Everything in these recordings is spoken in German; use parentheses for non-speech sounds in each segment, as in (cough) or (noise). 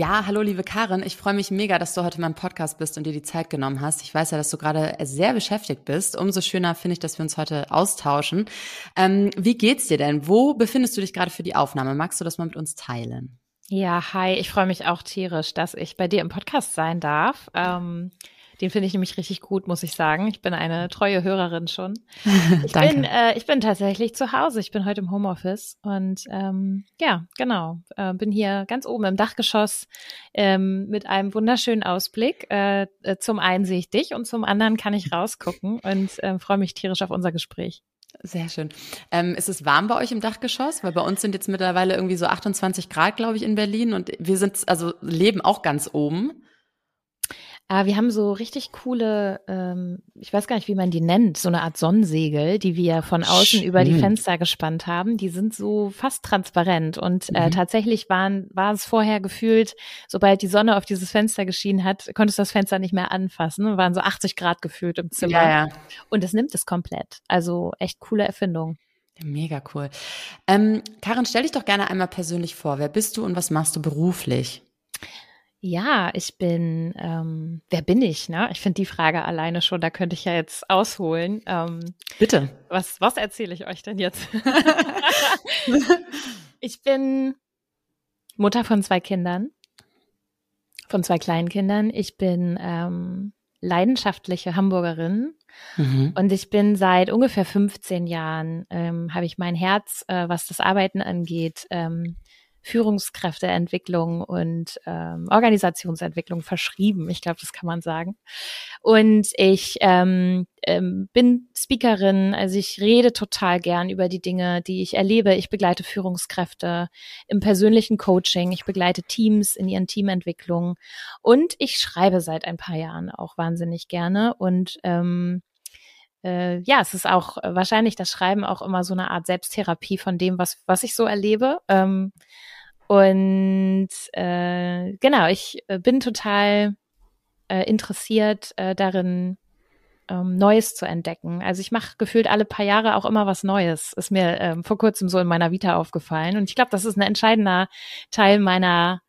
Ja, hallo liebe Karin, ich freue mich mega, dass du heute in meinem Podcast bist und dir die Zeit genommen hast. Ich weiß ja, dass du gerade sehr beschäftigt bist. Umso schöner finde ich, dass wir uns heute austauschen. Ähm, wie geht's dir denn? Wo befindest du dich gerade für die Aufnahme? Magst du das mal mit uns teilen? Ja, hi, ich freue mich auch tierisch, dass ich bei dir im Podcast sein darf. Ähm, den finde ich nämlich richtig gut, muss ich sagen. Ich bin eine treue Hörerin schon. (laughs) Ich, bin, äh, ich bin tatsächlich zu Hause. Ich bin heute im Homeoffice und ähm, ja, genau. Äh, bin hier ganz oben im Dachgeschoss ähm, mit einem wunderschönen Ausblick. Äh, äh zum einen sehe ich dich und zum anderen kann ich rausgucken und äh, freue mich tierisch auf unser Gespräch. Sehr schön. Ähm, ist es warm bei euch im Dachgeschoss? Weil bei uns sind jetzt mittlerweile irgendwie so 28 Grad, glaube ich, in Berlin und wir sind also leben auch ganz oben. Ah, wir haben so richtig coole, ähm, ich weiß gar nicht, wie man die nennt, so eine Art Sonnensegel, die wir von außen Schön. über die Fenster gespannt haben. Die sind so fast transparent und äh, mhm. tatsächlich waren, war es vorher gefühlt, sobald die Sonne auf dieses Fenster geschienen hat, konntest du das Fenster nicht mehr anfassen. Waren so 80 Grad gefühlt im Zimmer. Ja, ja. Und es nimmt es komplett. Also echt coole Erfindung. Mega cool. Ähm, Karin, stell dich doch gerne einmal persönlich vor. Wer bist du und was machst du beruflich? Ja, ich bin, ähm, wer bin ich? Ne? Ich finde die Frage alleine schon, da könnte ich ja jetzt ausholen. Ähm, Bitte. Was, was erzähle ich euch denn jetzt? (laughs) ich bin Mutter von zwei Kindern, von zwei kleinen Kindern. Ich bin ähm, leidenschaftliche Hamburgerin mhm. und ich bin seit ungefähr 15 Jahren, ähm, habe ich mein Herz, äh, was das Arbeiten angeht, ähm, Führungskräfteentwicklung und ähm, Organisationsentwicklung verschrieben. Ich glaube, das kann man sagen. Und ich ähm, ähm, bin Speakerin, also ich rede total gern über die Dinge, die ich erlebe. Ich begleite Führungskräfte im persönlichen Coaching, ich begleite Teams in ihren Teamentwicklungen und ich schreibe seit ein paar Jahren auch wahnsinnig gerne und ähm, äh, ja, es ist auch wahrscheinlich das Schreiben auch immer so eine Art Selbsttherapie von dem, was, was ich so erlebe. Ähm, und äh, genau, ich äh, bin total äh, interessiert äh, darin, ähm, Neues zu entdecken. Also ich mache gefühlt alle paar Jahre auch immer was Neues. Ist mir ähm, vor kurzem so in meiner Vita aufgefallen. Und ich glaube, das ist ein entscheidender Teil meiner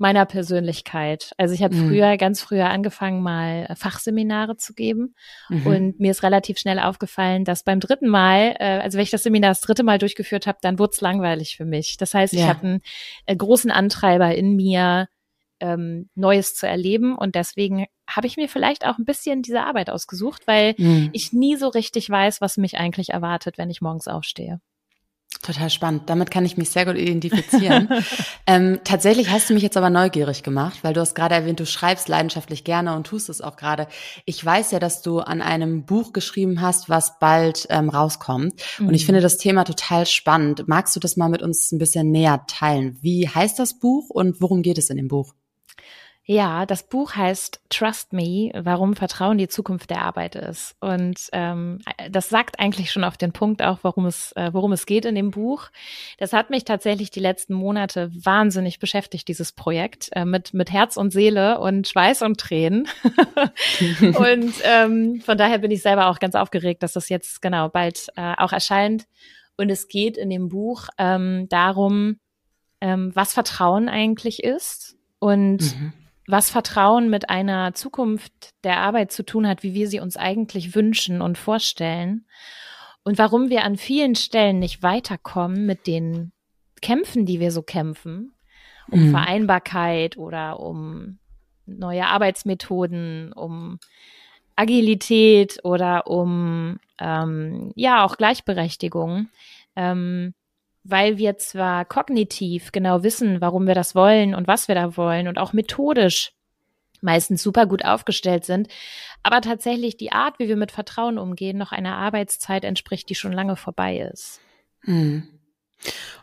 meiner Persönlichkeit. Also ich habe mhm. früher, ganz früher angefangen, mal äh, Fachseminare zu geben. Mhm. Und mir ist relativ schnell aufgefallen, dass beim dritten Mal, äh, also wenn ich das Seminar das dritte Mal durchgeführt habe, dann wurde es langweilig für mich. Das heißt, ja. ich habe einen äh, großen Antreiber in mir, ähm, Neues zu erleben. Und deswegen habe ich mir vielleicht auch ein bisschen diese Arbeit ausgesucht, weil mhm. ich nie so richtig weiß, was mich eigentlich erwartet, wenn ich morgens aufstehe. Total spannend. Damit kann ich mich sehr gut identifizieren. (laughs) ähm, tatsächlich hast du mich jetzt aber neugierig gemacht, weil du hast gerade erwähnt, du schreibst leidenschaftlich gerne und tust es auch gerade. Ich weiß ja, dass du an einem Buch geschrieben hast, was bald ähm, rauskommt. Mhm. Und ich mhm. finde das Thema total spannend. Magst du das mal mit uns ein bisschen näher teilen? Wie heißt das Buch und worum geht es in dem Buch? Ja, das Buch heißt Trust Me, warum Vertrauen die Zukunft der Arbeit ist. Und ähm, das sagt eigentlich schon auf den Punkt auch, worum es, äh, worum es geht in dem Buch. Das hat mich tatsächlich die letzten Monate wahnsinnig beschäftigt, dieses Projekt, äh, mit, mit Herz und Seele und Schweiß und Tränen. (laughs) und ähm, von daher bin ich selber auch ganz aufgeregt, dass das jetzt genau bald äh, auch erscheint. Und es geht in dem Buch ähm, darum, ähm, was Vertrauen eigentlich ist und mhm was Vertrauen mit einer Zukunft der Arbeit zu tun hat, wie wir sie uns eigentlich wünschen und vorstellen und warum wir an vielen Stellen nicht weiterkommen mit den Kämpfen, die wir so kämpfen, um mhm. Vereinbarkeit oder um neue Arbeitsmethoden, um Agilität oder um ähm, ja auch Gleichberechtigung. Ähm, weil wir zwar kognitiv genau wissen, warum wir das wollen und was wir da wollen und auch methodisch meistens super gut aufgestellt sind, aber tatsächlich die Art, wie wir mit Vertrauen umgehen, noch einer Arbeitszeit entspricht, die schon lange vorbei ist. Hm.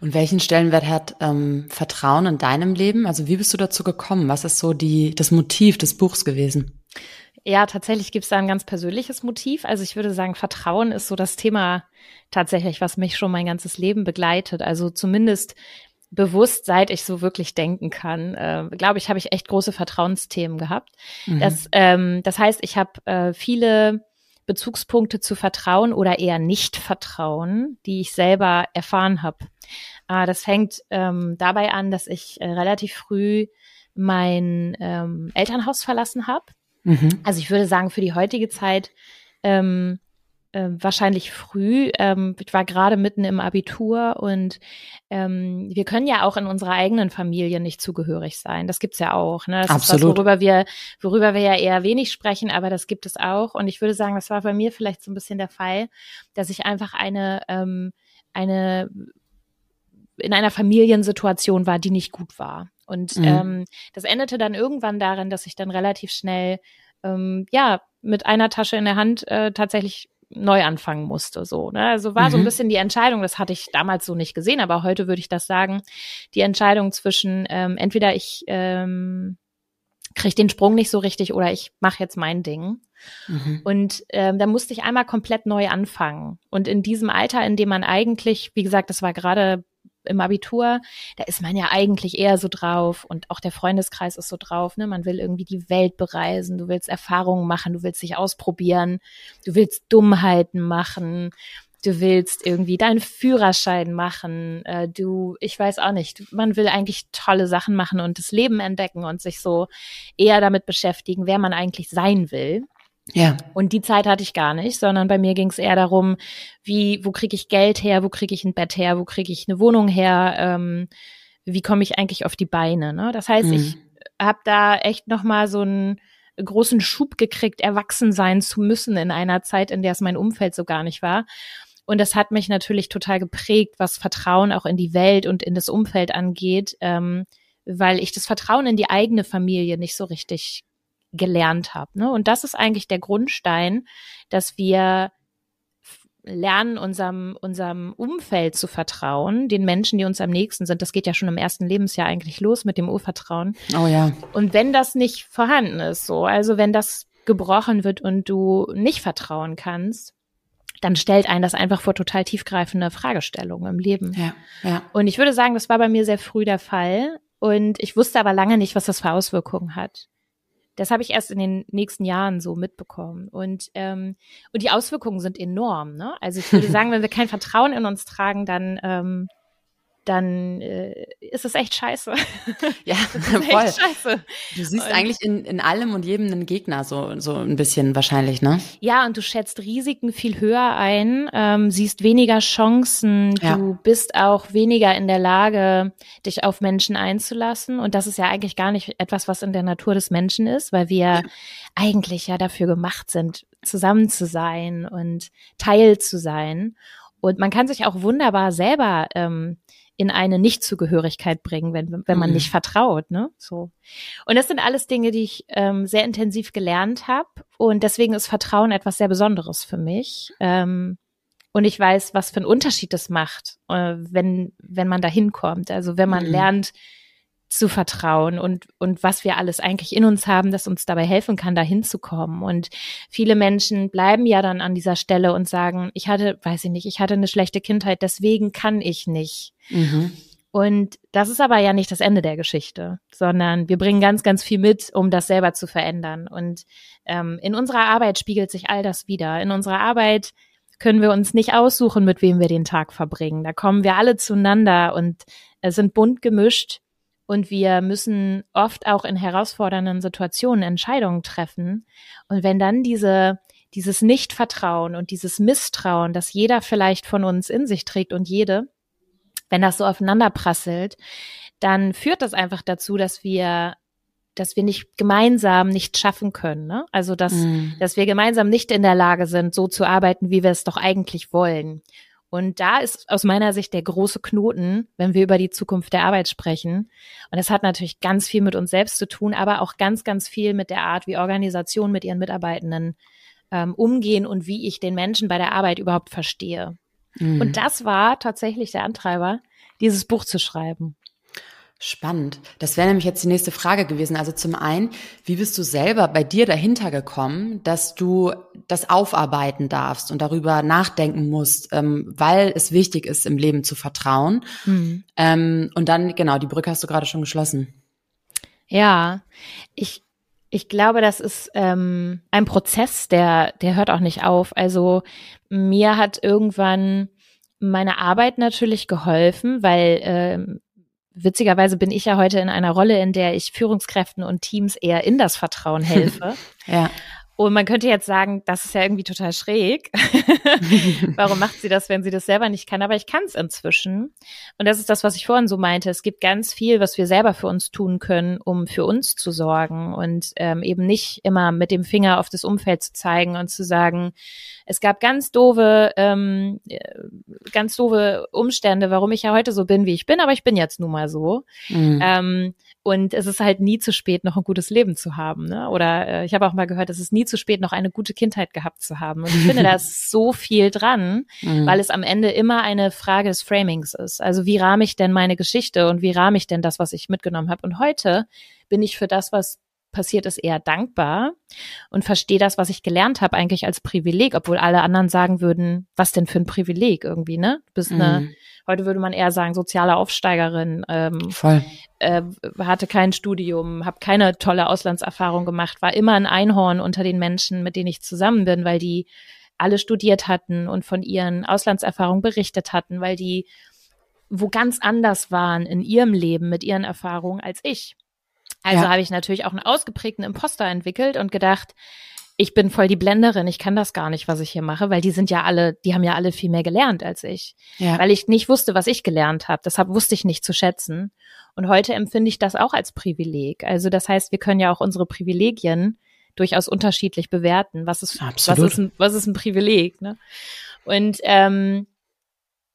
Und welchen Stellenwert hat ähm, Vertrauen in deinem Leben? Also wie bist du dazu gekommen? Was ist so die, das Motiv des Buchs gewesen? Ja, tatsächlich gibt es da ein ganz persönliches Motiv. Also ich würde sagen, Vertrauen ist so das Thema tatsächlich, was mich schon mein ganzes Leben begleitet. Also zumindest bewusst, seit ich so wirklich denken kann, äh, glaube ich, habe ich echt große Vertrauensthemen gehabt. Mhm. Das, ähm, das heißt, ich habe äh, viele Bezugspunkte zu Vertrauen oder eher Nicht-Vertrauen, die ich selber erfahren habe. Äh, das fängt ähm, dabei an, dass ich äh, relativ früh mein ähm, Elternhaus verlassen habe. Mhm. Also ich würde sagen, für die heutige Zeit ähm, äh, wahrscheinlich früh. Ähm, ich war gerade mitten im Abitur und ähm, wir können ja auch in unserer eigenen Familie nicht zugehörig sein. Das gibt's ja auch. Ne? Das Absolut. ist was, worüber wir, worüber wir ja eher wenig sprechen, aber das gibt es auch. Und ich würde sagen, das war bei mir vielleicht so ein bisschen der Fall, dass ich einfach eine, ähm, eine in einer Familiensituation war, die nicht gut war. Und mhm. ähm, das endete dann irgendwann darin, dass ich dann relativ schnell ähm, ja mit einer Tasche in der Hand äh, tatsächlich neu anfangen musste. So, ne? Also war mhm. so ein mhm. bisschen die Entscheidung, das hatte ich damals so nicht gesehen, aber heute würde ich das sagen, die Entscheidung zwischen ähm, entweder ich ähm, kriege den Sprung nicht so richtig oder ich mache jetzt mein Ding. Mhm. Und ähm, da musste ich einmal komplett neu anfangen. Und in diesem Alter, in dem man eigentlich, wie gesagt, das war gerade im Abitur, da ist man ja eigentlich eher so drauf und auch der Freundeskreis ist so drauf, ne? Man will irgendwie die Welt bereisen, du willst Erfahrungen machen, du willst dich ausprobieren, du willst Dummheiten machen, du willst irgendwie deinen Führerschein machen, äh, du, ich weiß auch nicht, man will eigentlich tolle Sachen machen und das Leben entdecken und sich so eher damit beschäftigen, wer man eigentlich sein will. Ja. Und die Zeit hatte ich gar nicht, sondern bei mir ging es eher darum, wie, wo kriege ich Geld her, wo kriege ich ein Bett her, wo kriege ich eine Wohnung her, ähm, wie komme ich eigentlich auf die Beine. Ne? Das heißt, mhm. ich habe da echt nochmal so einen großen Schub gekriegt, erwachsen sein zu müssen in einer Zeit, in der es mein Umfeld so gar nicht war. Und das hat mich natürlich total geprägt, was Vertrauen auch in die Welt und in das Umfeld angeht, ähm, weil ich das Vertrauen in die eigene Familie nicht so richtig gelernt habe. Ne? Und das ist eigentlich der Grundstein, dass wir lernen, unserem, unserem Umfeld zu vertrauen, den Menschen, die uns am nächsten sind. Das geht ja schon im ersten Lebensjahr eigentlich los mit dem Urvertrauen. Oh ja. Und wenn das nicht vorhanden ist, so, also wenn das gebrochen wird und du nicht vertrauen kannst, dann stellt einen das einfach vor total tiefgreifende Fragestellungen im Leben. Ja, ja. Und ich würde sagen, das war bei mir sehr früh der Fall. Und ich wusste aber lange nicht, was das für Auswirkungen hat. Das habe ich erst in den nächsten Jahren so mitbekommen. Und, ähm, und die Auswirkungen sind enorm. Ne? Also ich würde (laughs) sagen, wenn wir kein Vertrauen in uns tragen, dann ähm, dann äh, ist es echt scheiße. Ja, (laughs) (laughs) voll. scheiße. Du siehst und, eigentlich in, in allem und jedem einen Gegner, so, so ein bisschen wahrscheinlich, ne? Ja, und du schätzt Risiken viel höher ein, ähm, siehst weniger Chancen, ja. du bist auch weniger in der Lage, dich auf Menschen einzulassen. Und das ist ja eigentlich gar nicht etwas, was in der Natur des Menschen ist, weil wir ja. eigentlich ja dafür gemacht sind, zusammen zu sein und Teil zu sein. Und man kann sich auch wunderbar selber ähm, in eine Nichtzugehörigkeit bringen, wenn, wenn man mhm. nicht vertraut, ne? So. Und das sind alles Dinge, die ich ähm, sehr intensiv gelernt habe. Und deswegen ist Vertrauen etwas sehr Besonderes für mich. Ähm, und ich weiß, was für einen Unterschied das macht, äh, wenn, wenn man da hinkommt. Also wenn man mhm. lernt, zu vertrauen und, und was wir alles eigentlich in uns haben, das uns dabei helfen kann, da hinzukommen. Und viele Menschen bleiben ja dann an dieser Stelle und sagen, ich hatte, weiß ich nicht, ich hatte eine schlechte Kindheit, deswegen kann ich nicht. Mhm. Und das ist aber ja nicht das Ende der Geschichte, sondern wir bringen ganz, ganz viel mit, um das selber zu verändern. Und ähm, in unserer Arbeit spiegelt sich all das wieder. In unserer Arbeit können wir uns nicht aussuchen, mit wem wir den Tag verbringen. Da kommen wir alle zueinander und äh, sind bunt gemischt und wir müssen oft auch in herausfordernden Situationen Entscheidungen treffen. Und wenn dann diese, dieses Nichtvertrauen und dieses Misstrauen, das jeder vielleicht von uns in sich trägt und jede, wenn das so aufeinander prasselt, dann führt das einfach dazu, dass wir dass wir nicht gemeinsam nicht schaffen können. Ne? Also dass, mm. dass wir gemeinsam nicht in der Lage sind, so zu arbeiten, wie wir es doch eigentlich wollen. Und da ist aus meiner Sicht der große Knoten, wenn wir über die Zukunft der Arbeit sprechen. Und das hat natürlich ganz viel mit uns selbst zu tun, aber auch ganz, ganz viel mit der Art, wie Organisationen mit ihren Mitarbeitenden ähm, umgehen und wie ich den Menschen bei der Arbeit überhaupt verstehe. Mhm. Und das war tatsächlich der Antreiber, dieses Buch zu schreiben. Spannend. Das wäre nämlich jetzt die nächste Frage gewesen. Also zum einen, wie bist du selber bei dir dahinter gekommen, dass du das aufarbeiten darfst und darüber nachdenken musst, ähm, weil es wichtig ist, im Leben zu vertrauen. Mhm. Ähm, und dann, genau, die Brücke hast du gerade schon geschlossen. Ja, ich, ich glaube, das ist ähm, ein Prozess, der, der hört auch nicht auf. Also mir hat irgendwann meine Arbeit natürlich geholfen, weil ähm, witzigerweise bin ich ja heute in einer Rolle, in der ich Führungskräften und Teams eher in das Vertrauen helfe. (laughs) ja. Und man könnte jetzt sagen, das ist ja irgendwie total schräg. (laughs) Warum macht sie das, wenn sie das selber nicht kann? Aber ich kann es inzwischen. Und das ist das, was ich vorhin so meinte. Es gibt ganz viel, was wir selber für uns tun können, um für uns zu sorgen und ähm, eben nicht immer mit dem Finger auf das Umfeld zu zeigen und zu sagen, es gab ganz doofe, ähm, äh, ganz doofe Umstände, warum ich ja heute so bin, wie ich bin, aber ich bin jetzt nun mal so. Mhm. Ähm, und es ist halt nie zu spät, noch ein gutes Leben zu haben. Ne? Oder äh, ich habe auch mal gehört, es ist nie zu spät, noch eine gute Kindheit gehabt zu haben. Und ich finde, da ist so (laughs) viel dran, mhm. weil es am Ende immer eine Frage des Framings ist. Also wie rahme ich denn meine Geschichte und wie rahme ich denn das, was ich mitgenommen habe? Und heute bin ich für das, was passiert ist, eher dankbar und verstehe das, was ich gelernt habe, eigentlich als Privileg, obwohl alle anderen sagen würden, was denn für ein Privileg irgendwie, ne? Du bist mhm. eine Heute würde man eher sagen, soziale Aufsteigerin. Ähm, Voll. Äh, hatte kein Studium, habe keine tolle Auslandserfahrung gemacht, war immer ein Einhorn unter den Menschen, mit denen ich zusammen bin, weil die alle studiert hatten und von ihren Auslandserfahrungen berichtet hatten, weil die wo ganz anders waren in ihrem Leben mit ihren Erfahrungen als ich. Also ja. habe ich natürlich auch einen ausgeprägten Imposter entwickelt und gedacht, ich bin voll die Blenderin, ich kann das gar nicht, was ich hier mache, weil die sind ja alle, die haben ja alle viel mehr gelernt als ich. Ja. Weil ich nicht wusste, was ich gelernt habe. Deshalb wusste ich nicht zu schätzen. Und heute empfinde ich das auch als Privileg. Also das heißt, wir können ja auch unsere Privilegien durchaus unterschiedlich bewerten. Was ist, was ist, ein, was ist ein Privileg? Ne? Und ähm,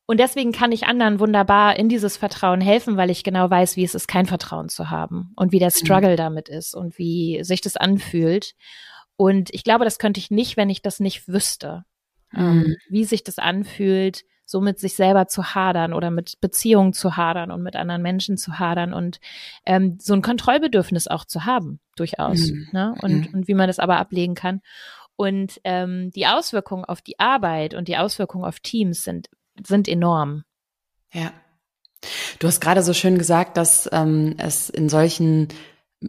und deswegen kann ich anderen wunderbar in dieses Vertrauen helfen, weil ich genau weiß, wie es ist, kein Vertrauen zu haben und wie der mhm. Struggle mhm. damit ist und wie sich das anfühlt. Und ich glaube, das könnte ich nicht, wenn ich das nicht wüsste, ähm, mhm. wie sich das anfühlt, so mit sich selber zu hadern oder mit Beziehungen zu hadern und mit anderen Menschen zu hadern und ähm, so ein Kontrollbedürfnis auch zu haben, durchaus. Mhm. Ne? Und, mhm. und wie man das aber ablegen kann. Und ähm, die Auswirkungen auf die Arbeit und die Auswirkungen auf Teams sind, sind enorm. Ja. Du hast gerade so schön gesagt, dass ähm, es in solchen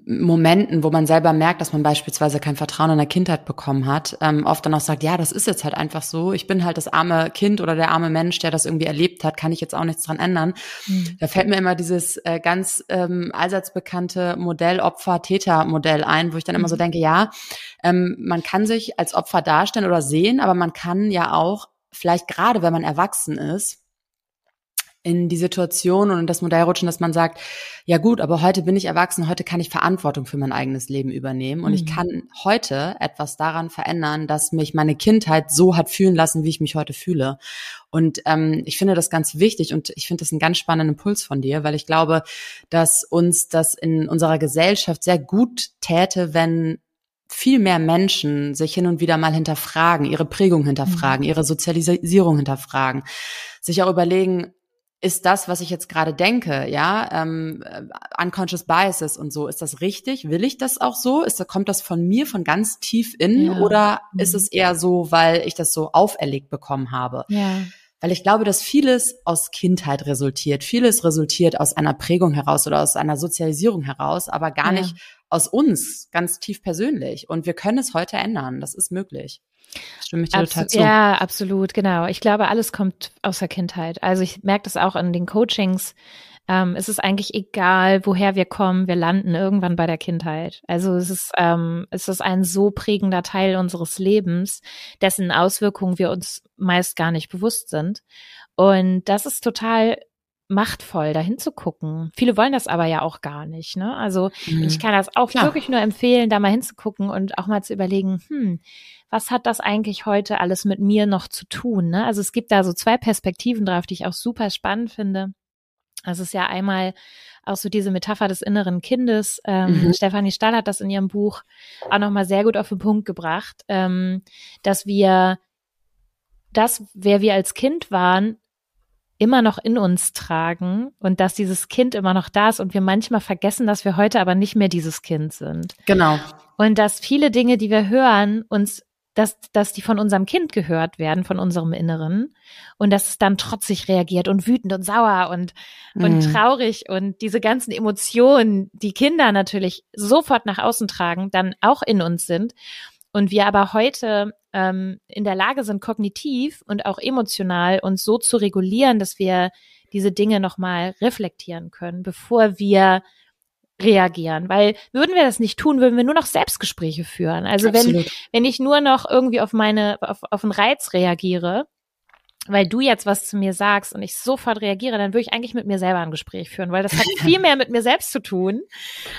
Momenten, wo man selber merkt, dass man beispielsweise kein Vertrauen in der Kindheit bekommen hat, ähm, oft dann auch sagt, ja, das ist jetzt halt einfach so. Ich bin halt das arme Kind oder der arme Mensch, der das irgendwie erlebt hat, kann ich jetzt auch nichts dran ändern. Mhm. Da fällt mir immer dieses äh, ganz ähm, allseits bekannte Modell Opfer-Täter-Modell ein, wo ich dann immer so mhm. denke, ja, ähm, man kann sich als Opfer darstellen oder sehen, aber man kann ja auch vielleicht gerade, wenn man erwachsen ist, in die Situation und in das Modell rutschen, dass man sagt, ja gut, aber heute bin ich erwachsen, heute kann ich Verantwortung für mein eigenes Leben übernehmen und mhm. ich kann heute etwas daran verändern, dass mich meine Kindheit so hat fühlen lassen, wie ich mich heute fühle. Und ähm, ich finde das ganz wichtig und ich finde das einen ganz spannenden Impuls von dir, weil ich glaube, dass uns das in unserer Gesellschaft sehr gut täte, wenn viel mehr Menschen sich hin und wieder mal hinterfragen, ihre Prägung hinterfragen, mhm. ihre Sozialisierung hinterfragen, sich auch überlegen, ist das, was ich jetzt gerade denke, ja, ähm, äh, unconscious biases und so, ist das richtig? Will ich das auch so? Ist, kommt das von mir von ganz tief innen ja. oder mhm. ist es eher so, weil ich das so auferlegt bekommen habe? Ja. Weil ich glaube, dass vieles aus Kindheit resultiert, vieles resultiert aus einer Prägung heraus oder aus einer Sozialisierung heraus, aber gar ja. nicht aus uns ganz tief persönlich. Und wir können es heute ändern. Das ist möglich. Stimme ich dir total zu. Ja, absolut, genau. Ich glaube, alles kommt aus der Kindheit. Also ich merke das auch in den Coachings. Ähm, es ist eigentlich egal, woher wir kommen, wir landen irgendwann bei der Kindheit. Also es ist, ähm, es ist ein so prägender Teil unseres Lebens, dessen Auswirkungen wir uns meist gar nicht bewusst sind. Und das ist total machtvoll, da hinzugucken. Viele wollen das aber ja auch gar nicht. Ne? Also mhm. ich kann das auch Klar. wirklich nur empfehlen, da mal hinzugucken und auch mal zu überlegen, hm, was hat das eigentlich heute alles mit mir noch zu tun? Ne? Also es gibt da so zwei Perspektiven drauf, die ich auch super spannend finde. Also es ist ja einmal auch so diese Metapher des inneren Kindes. Ähm, mhm. Stefanie Stahl hat das in ihrem Buch auch nochmal sehr gut auf den Punkt gebracht, ähm, dass wir das, wer wir als Kind waren, immer noch in uns tragen und dass dieses Kind immer noch da ist und wir manchmal vergessen, dass wir heute aber nicht mehr dieses Kind sind. Genau. Und dass viele Dinge, die wir hören, uns dass, dass die von unserem Kind gehört werden, von unserem Inneren. Und dass es dann trotzig reagiert und wütend und sauer und, mhm. und traurig. Und diese ganzen Emotionen, die Kinder natürlich sofort nach außen tragen, dann auch in uns sind. Und wir aber heute ähm, in der Lage sind, kognitiv und auch emotional uns so zu regulieren, dass wir diese Dinge nochmal reflektieren können, bevor wir reagieren, weil würden wir das nicht tun, würden wir nur noch Selbstgespräche führen. Also Absolut. wenn, wenn ich nur noch irgendwie auf meine, auf, auf einen Reiz reagiere, weil du jetzt was zu mir sagst und ich sofort reagiere, dann würde ich eigentlich mit mir selber ein Gespräch führen, weil das hat (laughs) viel mehr mit mir selbst zu tun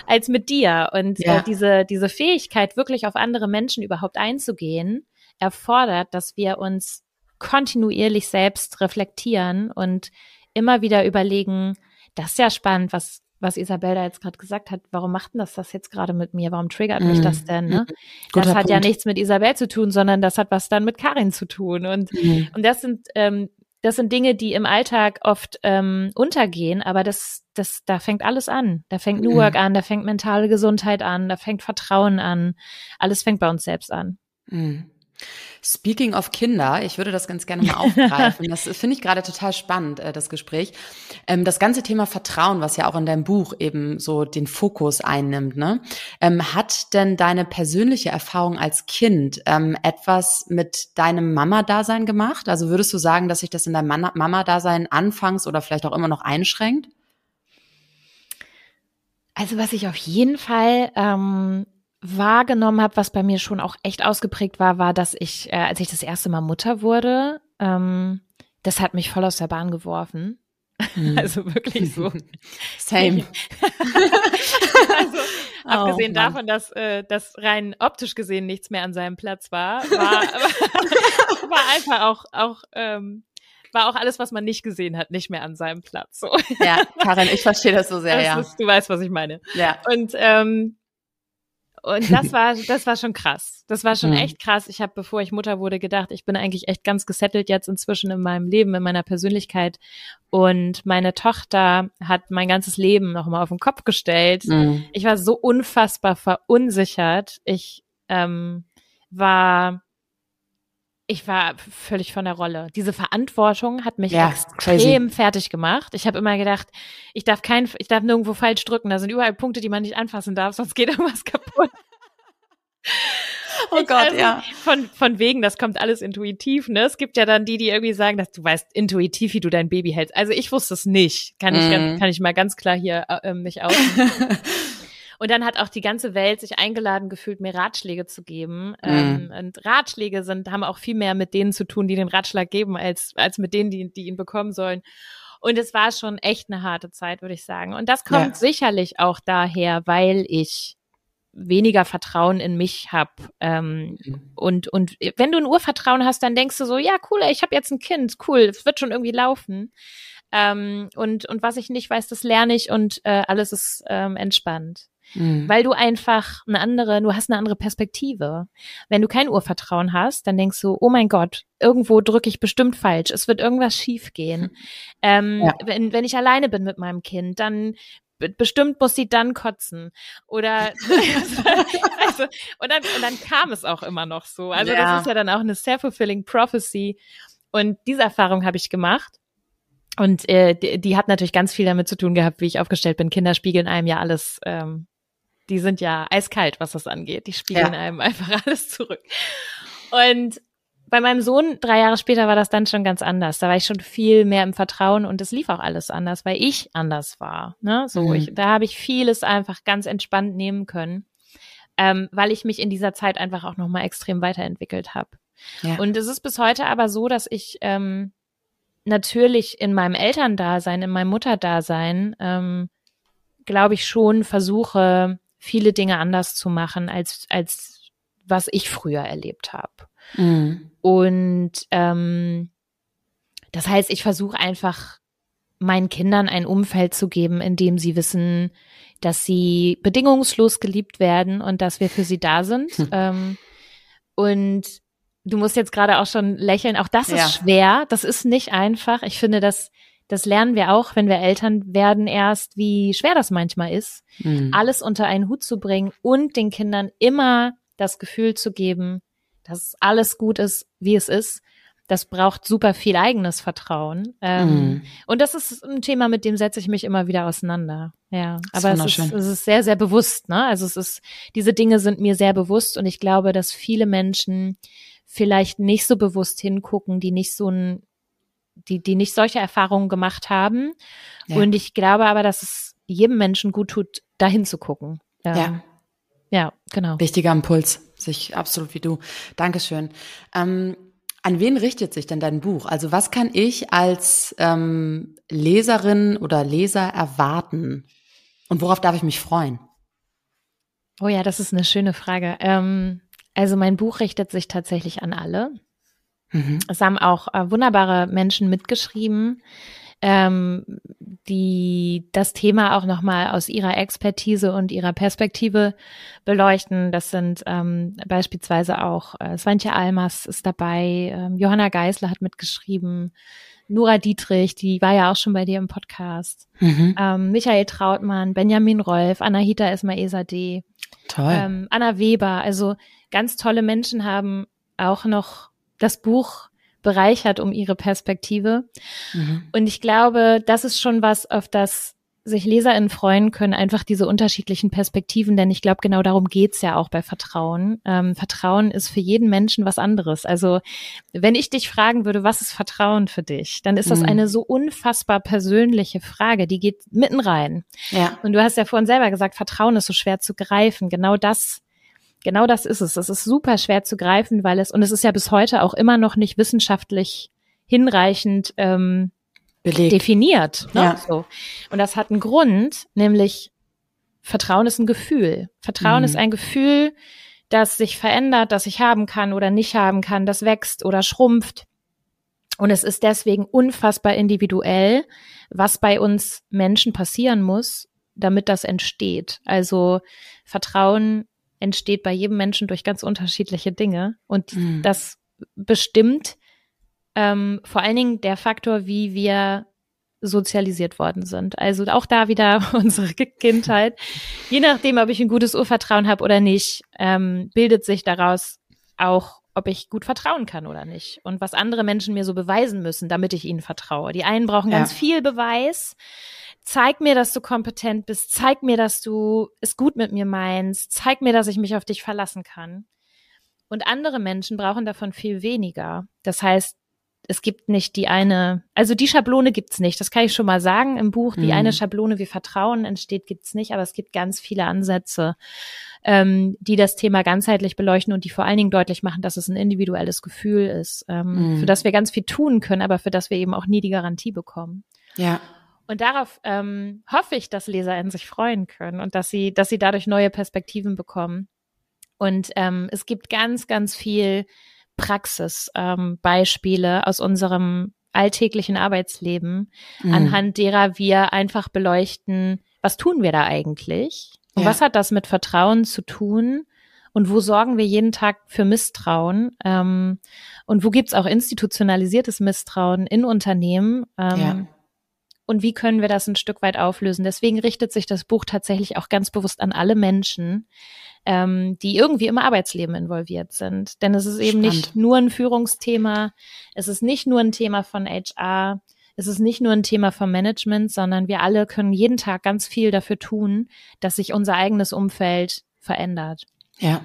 als mit dir. Und äh, ja. äh, diese, diese Fähigkeit, wirklich auf andere Menschen überhaupt einzugehen, erfordert, dass wir uns kontinuierlich selbst reflektieren und immer wieder überlegen, das ist ja spannend, was, was Isabel da jetzt gerade gesagt hat, warum macht denn das das jetzt gerade mit mir? Warum triggert mich das mhm. denn? Ne? Das hat Punkt. ja nichts mit Isabel zu tun, sondern das hat was dann mit Karin zu tun. Und, mhm. und das sind ähm, das sind Dinge, die im Alltag oft ähm, untergehen, aber das, das, da fängt alles an. Da fängt New Work mhm. an, da fängt mentale Gesundheit an, da fängt Vertrauen an. Alles fängt bei uns selbst an. Mhm. Speaking of Kinder, ich würde das ganz gerne mal (laughs) aufgreifen. Das finde ich gerade total spannend, äh, das Gespräch. Ähm, das ganze Thema Vertrauen, was ja auch in deinem Buch eben so den Fokus einnimmt, ne? Ähm, hat denn deine persönliche Erfahrung als Kind ähm, etwas mit deinem Mama-Dasein gemacht? Also würdest du sagen, dass sich das in deinem Mama-Dasein anfangs oder vielleicht auch immer noch einschränkt? Also was ich auf jeden Fall ähm, wahrgenommen habe, was bei mir schon auch echt ausgeprägt war, war, dass ich, äh, als ich das erste Mal Mutter wurde, ähm, das hat mich voll aus der Bahn geworfen. Mhm. (laughs) Also wirklich so. (laughs) Same. (laughs) also, oh, abgesehen Mann. davon, dass äh, das rein optisch gesehen nichts mehr an seinem Platz war, war, war einfach auch, auch ähm, war auch alles, was man nicht gesehen hat, nicht mehr an seinem Platz. So. Ja, Karin, ich verstehe das so sehr, das ja. Ist, du weißt, was ich meine. Ja. Und ähm, und das war, das war schon krass. Das war schon mhm. echt krass. Ich habe, bevor ich Mutter wurde, gedacht, ich bin eigentlich echt ganz gesettelt jetzt inzwischen in meinem Leben, in meiner Persönlichkeit. Und meine Tochter hat mein ganzes Leben nochmal auf den Kopf gestellt. Mhm. Ich war so unfassbar verunsichert. Ich ähm, war ich war völlig von der Rolle. Diese Verantwortung hat mich ja, extrem crazy. fertig gemacht. Ich habe immer gedacht, ich darf kein, ich darf nirgendwo falsch drücken. Da sind überall Punkte, die man nicht anfassen darf, sonst geht (laughs) irgendwas kaputt. Oh ich Gott, also, ja. Von, von wegen, das kommt alles intuitiv, ne? Es gibt ja dann die, die irgendwie sagen, dass du weißt intuitiv, wie du dein Baby hältst. Also ich wusste es nicht. Kann ich, mm. kann ich mal ganz klar hier äh, mich aus. (laughs) Und dann hat auch die ganze Welt sich eingeladen gefühlt, mir Ratschläge zu geben. Mhm. Ähm, und Ratschläge sind, haben auch viel mehr mit denen zu tun, die den Ratschlag geben, als, als mit denen, die, die ihn bekommen sollen. Und es war schon echt eine harte Zeit, würde ich sagen. Und das kommt ja. sicherlich auch daher, weil ich weniger Vertrauen in mich habe. Ähm, mhm. und, und wenn du ein Urvertrauen hast, dann denkst du so, ja, cool, ich habe jetzt ein Kind, cool, es wird schon irgendwie laufen. Ähm, und, und was ich nicht weiß, das lerne ich und äh, alles ist ähm, entspannt. Mhm. Weil du einfach eine andere, du hast eine andere Perspektive. Wenn du kein Urvertrauen hast, dann denkst du, oh mein Gott, irgendwo drücke ich bestimmt falsch, es wird irgendwas schief gehen. Ähm, ja. wenn, wenn ich alleine bin mit meinem Kind, dann bestimmt muss sie dann kotzen. Oder (laughs) also, und, dann, und dann kam es auch immer noch so. Also ja. das ist ja dann auch eine self-fulfilling prophecy. Und diese Erfahrung habe ich gemacht. Und äh, die, die, hat natürlich ganz viel damit zu tun gehabt, wie ich aufgestellt bin. Kinder spiegeln einem ja alles ähm, die sind ja eiskalt, was das angeht. Die spiegeln ja. einem (laughs) einfach alles zurück. Und bei meinem Sohn drei Jahre später war das dann schon ganz anders. Da war ich schon viel mehr im Vertrauen und es lief auch alles anders, weil ich anders war. Ne? So, mhm. ich, da habe ich vieles einfach ganz entspannt nehmen können, ähm, weil ich mich in dieser Zeit einfach auch nochmal extrem weiterentwickelt habe. Ja. Und es ist bis heute aber so, dass ich ähm, natürlich in meinem Elterndasein, in meinem Mutterdasein, ähm, glaube ich schon versuche, viele Dinge anders zu machen, als, als was ich früher erlebt habe. Mhm. Und ähm, das heißt, ich versuche einfach meinen Kindern ein Umfeld zu geben, in dem sie wissen, dass sie bedingungslos geliebt werden und dass wir für sie da sind. Hm. Ähm, und du musst jetzt gerade auch schon lächeln. Auch das ja. ist schwer. Das ist nicht einfach. Ich finde, das das lernen wir auch, wenn wir Eltern werden, erst, wie schwer das manchmal ist, mhm. alles unter einen Hut zu bringen und den Kindern immer das Gefühl zu geben, dass alles gut ist, wie es ist. Das braucht super viel eigenes Vertrauen. Ähm, mhm. Und das ist ein Thema, mit dem setze ich mich immer wieder auseinander. Ja, aber es ist, es ist sehr, sehr bewusst. Ne? Also es ist, diese Dinge sind mir sehr bewusst und ich glaube, dass viele Menschen vielleicht nicht so bewusst hingucken, die nicht so ein die, die nicht solche Erfahrungen gemacht haben. Ja. Und ich glaube aber, dass es jedem Menschen gut tut, dahin zu gucken. Ähm, ja. Ja, genau. Wichtiger Impuls, sich absolut wie du. Dankeschön. Ähm, an wen richtet sich denn dein Buch? Also was kann ich als ähm, Leserin oder Leser erwarten? Und worauf darf ich mich freuen? Oh ja, das ist eine schöne Frage. Ähm, also mein Buch richtet sich tatsächlich an alle. Mhm. Es haben auch äh, wunderbare Menschen mitgeschrieben, ähm, die das Thema auch nochmal aus ihrer Expertise und ihrer Perspektive beleuchten. Das sind ähm, beispielsweise auch äh, Svantje Almas ist dabei, ähm, Johanna Geisler hat mitgeschrieben, Nora Dietrich, die war ja auch schon bei dir im Podcast, mhm. ähm, Michael Trautmann, Benjamin Rolf, Anahita Esmaesadeh, Toll. Ähm, Anna Weber, also ganz tolle Menschen haben auch noch das Buch bereichert um ihre Perspektive. Mhm. Und ich glaube, das ist schon was, auf das sich LeserInnen freuen können, einfach diese unterschiedlichen Perspektiven, denn ich glaube, genau darum geht's ja auch bei Vertrauen. Ähm, Vertrauen ist für jeden Menschen was anderes. Also wenn ich dich fragen würde, was ist Vertrauen für dich, dann ist das mhm. eine so unfassbar persönliche Frage, die geht mitten rein. Ja. Und du hast ja vorhin selber gesagt, Vertrauen ist so schwer zu greifen. Genau das Genau das ist es. Es ist super schwer zu greifen, weil es, und es ist ja bis heute auch immer noch nicht wissenschaftlich hinreichend ähm, definiert. Ne? Ja. So. Und das hat einen Grund, nämlich Vertrauen ist ein Gefühl. Vertrauen mhm. ist ein Gefühl, das sich verändert, das ich haben kann oder nicht haben kann, das wächst oder schrumpft. Und es ist deswegen unfassbar individuell, was bei uns Menschen passieren muss, damit das entsteht. Also Vertrauen entsteht bei jedem Menschen durch ganz unterschiedliche Dinge. Und mhm. das bestimmt ähm, vor allen Dingen der Faktor, wie wir sozialisiert worden sind. Also auch da wieder (laughs) unsere Kindheit. Je nachdem, ob ich ein gutes Urvertrauen habe oder nicht, ähm, bildet sich daraus auch, ob ich gut vertrauen kann oder nicht. Und was andere Menschen mir so beweisen müssen, damit ich ihnen vertraue. Die einen brauchen ja. ganz viel Beweis zeig mir, dass du kompetent bist, zeig mir, dass du es gut mit mir meinst, zeig mir, dass ich mich auf dich verlassen kann. Und andere Menschen brauchen davon viel weniger. Das heißt, es gibt nicht die eine, also die Schablone gibt's nicht, das kann ich schon mal sagen im Buch. Die mhm. eine Schablone, wie Vertrauen entsteht, gibt's nicht, aber es gibt ganz viele Ansätze, ähm, die das Thema ganzheitlich beleuchten und die vor allen Dingen deutlich machen, dass es ein individuelles Gefühl ist, ähm, mhm. für das wir ganz viel tun können, aber für das wir eben auch nie die Garantie bekommen. Ja. Und darauf ähm, hoffe ich, dass LeserInnen sich freuen können und dass sie, dass sie dadurch neue Perspektiven bekommen. Und ähm, es gibt ganz, ganz viel Praxisbeispiele ähm, aus unserem alltäglichen Arbeitsleben, mhm. anhand derer wir einfach beleuchten, was tun wir da eigentlich? Und ja. was hat das mit Vertrauen zu tun? Und wo sorgen wir jeden Tag für Misstrauen? Ähm, und wo gibt's auch institutionalisiertes Misstrauen in Unternehmen? Ähm, ja und wie können wir das ein Stück weit auflösen. Deswegen richtet sich das Buch tatsächlich auch ganz bewusst an alle Menschen, ähm, die irgendwie im Arbeitsleben involviert sind. Denn es ist eben Spannend. nicht nur ein Führungsthema, es ist nicht nur ein Thema von HR, es ist nicht nur ein Thema vom Management, sondern wir alle können jeden Tag ganz viel dafür tun, dass sich unser eigenes Umfeld verändert. Ja,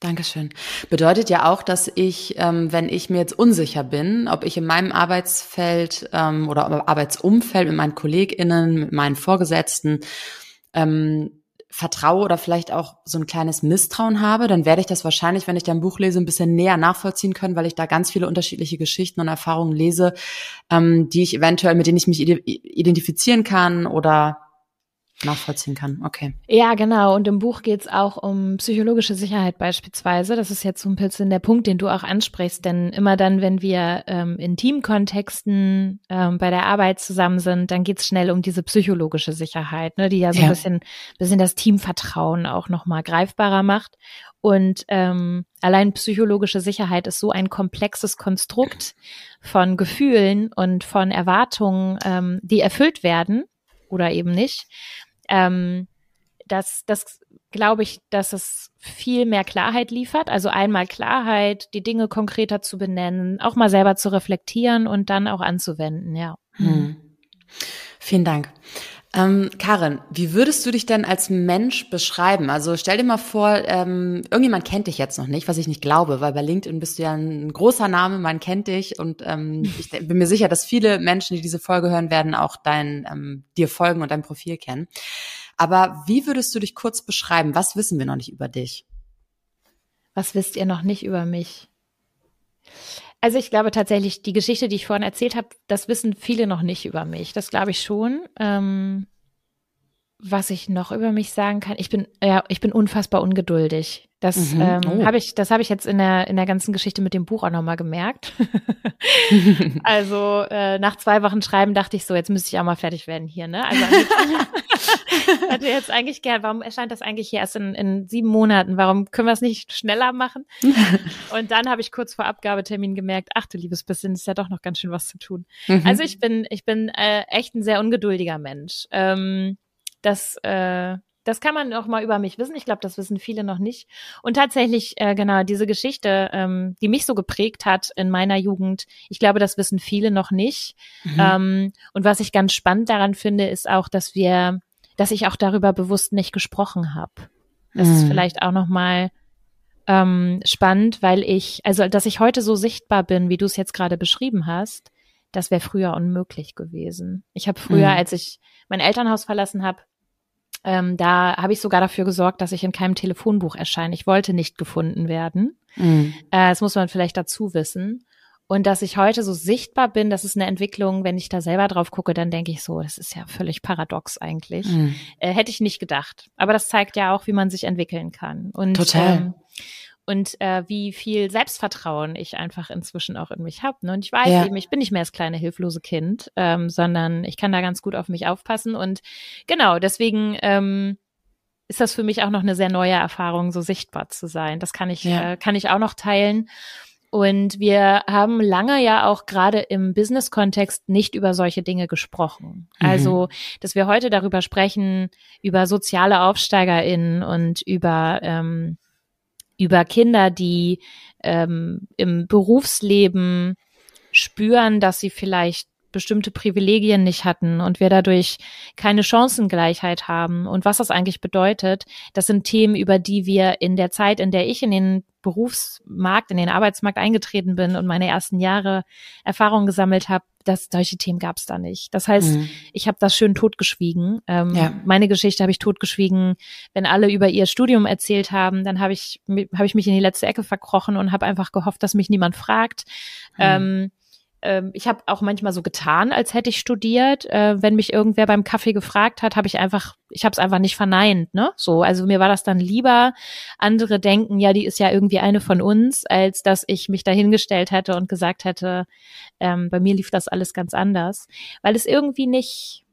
Dankeschön. Bedeutet ja auch, dass ich, ähm, wenn ich mir jetzt unsicher bin, ob ich in meinem Arbeitsfeld ähm, oder Arbeitsumfeld mit meinen KollegInnen, mit meinen Vorgesetzten ähm, vertraue oder vielleicht auch so ein kleines Misstrauen habe, dann werde ich das wahrscheinlich, wenn ich dein Buch lese, ein bisschen näher nachvollziehen können, weil ich da ganz viele unterschiedliche Geschichten und Erfahrungen lese, ähm, die ich eventuell, mit denen ich mich identifizieren kann oder nachvollziehen kann. Okay. Ja, genau. Und im Buch geht es auch um psychologische Sicherheit beispielsweise. Das ist jetzt so ein bisschen der Punkt, den du auch ansprichst. Denn immer dann, wenn wir ähm, in Teamkontexten ähm, bei der Arbeit zusammen sind, dann geht es schnell um diese psychologische Sicherheit, ne, die ja so ja. ein bisschen, bisschen das Teamvertrauen auch nochmal greifbarer macht. Und ähm, allein psychologische Sicherheit ist so ein komplexes Konstrukt von Gefühlen und von Erwartungen, ähm, die erfüllt werden oder eben nicht, ähm, das, das glaube ich, dass es viel mehr Klarheit liefert. Also einmal Klarheit, die Dinge konkreter zu benennen, auch mal selber zu reflektieren und dann auch anzuwenden, ja. Hm. Vielen Dank. Ähm, Karin, wie würdest du dich denn als Mensch beschreiben? Also stell dir mal vor, ähm, irgendjemand kennt dich jetzt noch nicht, was ich nicht glaube, weil bei LinkedIn bist du ja ein großer Name, man kennt dich und ähm, (laughs) ich bin mir sicher, dass viele Menschen, die diese Folge hören werden, auch dein ähm, dir folgen und dein Profil kennen. Aber wie würdest du dich kurz beschreiben? Was wissen wir noch nicht über dich? Was wisst ihr noch nicht über mich? Also ich glaube tatsächlich, die Geschichte, die ich vorhin erzählt habe, das wissen viele noch nicht über mich. Das glaube ich schon. Ähm, was ich noch über mich sagen kann, ich bin ja, ich bin unfassbar ungeduldig. Das mhm. ähm, oh. habe ich, das habe ich jetzt in der in der ganzen Geschichte mit dem Buch auch nochmal gemerkt. (laughs) also äh, nach zwei Wochen Schreiben dachte ich so, jetzt müsste ich auch mal fertig werden hier, ne? Also hätte (laughs) jetzt eigentlich gern, warum erscheint das eigentlich hier erst in, in sieben Monaten? Warum können wir es nicht schneller machen? (laughs) Und dann habe ich kurz vor Abgabetermin gemerkt, ach du liebes bisschen, ist ja doch noch ganz schön was zu tun. Mhm. Also ich bin, ich bin äh, echt ein sehr ungeduldiger Mensch. Ähm, das, äh, das kann man auch mal über mich wissen. Ich glaube, das wissen viele noch nicht. Und tatsächlich, äh, genau, diese Geschichte, ähm, die mich so geprägt hat in meiner Jugend, ich glaube, das wissen viele noch nicht. Mhm. Ähm, und was ich ganz spannend daran finde, ist auch, dass wir, dass ich auch darüber bewusst nicht gesprochen habe. Das mhm. ist vielleicht auch noch mal ähm, spannend, weil ich, also dass ich heute so sichtbar bin, wie du es jetzt gerade beschrieben hast, das wäre früher unmöglich gewesen. Ich habe früher, mhm. als ich mein Elternhaus verlassen habe, ähm, da habe ich sogar dafür gesorgt, dass ich in keinem Telefonbuch erscheine. Ich wollte nicht gefunden werden. Mhm. Äh, das muss man vielleicht dazu wissen. Und dass ich heute so sichtbar bin, das ist eine Entwicklung, wenn ich da selber drauf gucke, dann denke ich so, das ist ja völlig paradox eigentlich. Mhm. Äh, hätte ich nicht gedacht. Aber das zeigt ja auch, wie man sich entwickeln kann. Und, Total. Ähm, und äh, wie viel Selbstvertrauen ich einfach inzwischen auch in mich habe. Ne? Und ich weiß ja. eben, ich bin nicht mehr das kleine hilflose Kind, ähm, sondern ich kann da ganz gut auf mich aufpassen. Und genau, deswegen ähm, ist das für mich auch noch eine sehr neue Erfahrung, so sichtbar zu sein. Das kann ich, ja. äh, kann ich auch noch teilen. Und wir haben lange ja auch gerade im Business-Kontext nicht über solche Dinge gesprochen. Mhm. Also, dass wir heute darüber sprechen, über soziale AufsteigerInnen und über ähm, über Kinder, die ähm, im Berufsleben spüren, dass sie vielleicht bestimmte Privilegien nicht hatten und wir dadurch keine Chancengleichheit haben und was das eigentlich bedeutet, das sind Themen, über die wir in der Zeit, in der ich in den Berufsmarkt, in den Arbeitsmarkt eingetreten bin und meine ersten Jahre Erfahrung gesammelt habe, dass solche Themen gab es da nicht. Das heißt, mhm. ich habe das schön totgeschwiegen. Ähm, ja. Meine Geschichte habe ich totgeschwiegen. Wenn alle über ihr Studium erzählt haben, dann habe ich, hab ich mich in die letzte Ecke verkrochen und habe einfach gehofft, dass mich niemand fragt. Mhm. Ähm, ähm, ich habe auch manchmal so getan, als hätte ich studiert. Äh, wenn mich irgendwer beim Kaffee gefragt hat, habe ich einfach, ich habe es einfach nicht verneint, ne? So, also mir war das dann lieber. Andere denken, ja, die ist ja irgendwie eine von uns, als dass ich mich dahingestellt hätte und gesagt hätte, ähm, bei mir lief das alles ganz anders, weil es irgendwie nicht,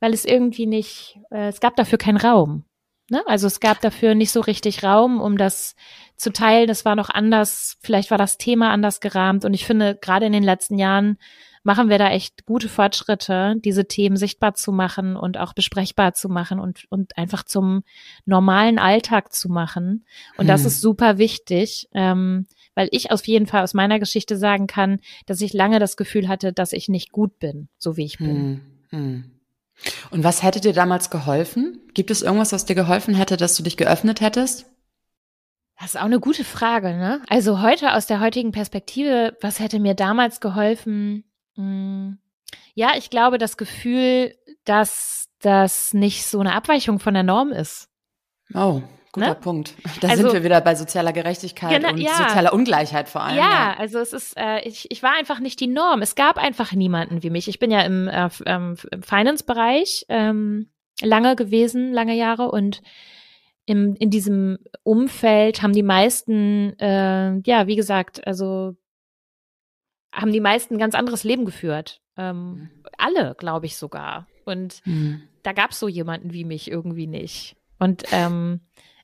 weil es irgendwie nicht, äh, es gab dafür keinen Raum. Ne? Also es gab dafür nicht so richtig Raum, um das zu teilen. Das war noch anders, vielleicht war das Thema anders gerahmt. Und ich finde, gerade in den letzten Jahren machen wir da echt gute Fortschritte, diese Themen sichtbar zu machen und auch besprechbar zu machen und, und einfach zum normalen Alltag zu machen. Und hm. das ist super wichtig, ähm, weil ich auf jeden Fall aus meiner Geschichte sagen kann, dass ich lange das Gefühl hatte, dass ich nicht gut bin, so wie ich bin. Hm. Hm. Und was hätte dir damals geholfen? Gibt es irgendwas, was dir geholfen hätte, dass du dich geöffnet hättest? Das ist auch eine gute Frage, ne? Also heute aus der heutigen Perspektive, was hätte mir damals geholfen? Hm, ja, ich glaube, das Gefühl, dass das nicht so eine Abweichung von der Norm ist. Oh, guter ne? Punkt. Da also, sind wir wieder bei sozialer Gerechtigkeit genau, und ja. sozialer Ungleichheit vor allem. Ja, ja. also es ist, äh, ich, ich war einfach nicht die Norm. Es gab einfach niemanden wie mich. Ich bin ja im, äh, im Finance-Bereich ähm, lange gewesen, lange Jahre und im, in diesem Umfeld haben die meisten, äh, ja, wie gesagt, also haben die meisten ein ganz anderes Leben geführt. Ähm, mhm. alle, glaube ich sogar. Und mhm. da gab es so jemanden wie mich irgendwie nicht. Und, ähm,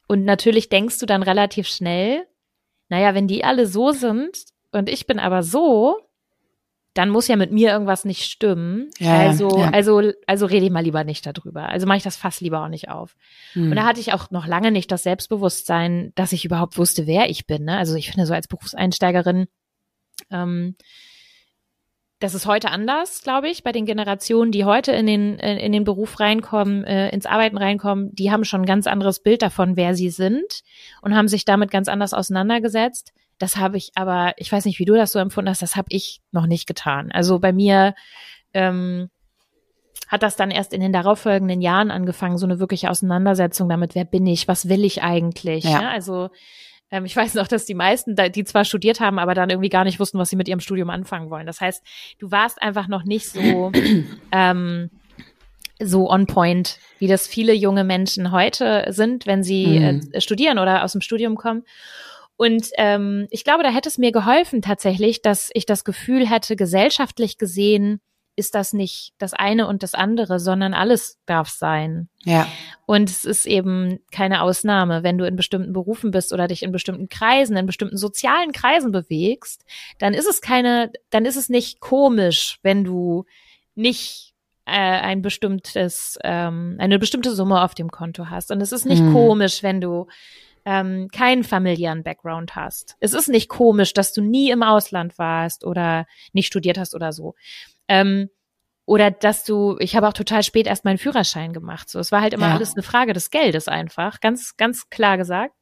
und natürlich denkst du dann relativ schnell, naja, wenn die alle so sind und ich bin aber so, dann muss ja mit mir irgendwas nicht stimmen. Ja, also, ja. also, also rede ich mal lieber nicht darüber. Also mache ich das fast lieber auch nicht auf. Hm. Und da hatte ich auch noch lange nicht das Selbstbewusstsein, dass ich überhaupt wusste, wer ich bin. Ne? Also ich finde so als Berufseinsteigerin, ähm, das ist heute anders, glaube ich, bei den Generationen, die heute in den, in den Beruf reinkommen, äh, ins Arbeiten reinkommen, die haben schon ein ganz anderes Bild davon, wer sie sind und haben sich damit ganz anders auseinandergesetzt. Das habe ich aber, ich weiß nicht, wie du das so empfunden hast, das habe ich noch nicht getan. Also bei mir ähm, hat das dann erst in den darauffolgenden Jahren angefangen, so eine wirkliche Auseinandersetzung damit, wer bin ich, was will ich eigentlich? Ja. ja? Also ähm, ich weiß noch, dass die meisten, die zwar studiert haben, aber dann irgendwie gar nicht wussten, was sie mit ihrem Studium anfangen wollen. Das heißt, du warst einfach noch nicht so (clears throat) ähm, so on point, wie das viele junge Menschen heute sind, wenn sie mhm. äh, studieren oder aus dem Studium kommen. Und ähm, ich glaube, da hätte es mir geholfen tatsächlich, dass ich das Gefühl hätte, gesellschaftlich gesehen, ist das nicht das eine und das andere, sondern alles darf sein. Ja. Und es ist eben keine Ausnahme. Wenn du in bestimmten Berufen bist oder dich in bestimmten Kreisen, in bestimmten sozialen Kreisen bewegst, dann ist es keine, dann ist es nicht komisch, wenn du nicht äh, ein bestimmtes, ähm, eine bestimmte Summe auf dem Konto hast. Und es ist nicht mhm. komisch, wenn du ähm, keinen familiären Background hast. Es ist nicht komisch, dass du nie im Ausland warst oder nicht studiert hast oder so. Ähm, oder dass du, ich habe auch total spät erst meinen Führerschein gemacht. So, es war halt immer ja. alles eine Frage des Geldes einfach, ganz, ganz klar gesagt.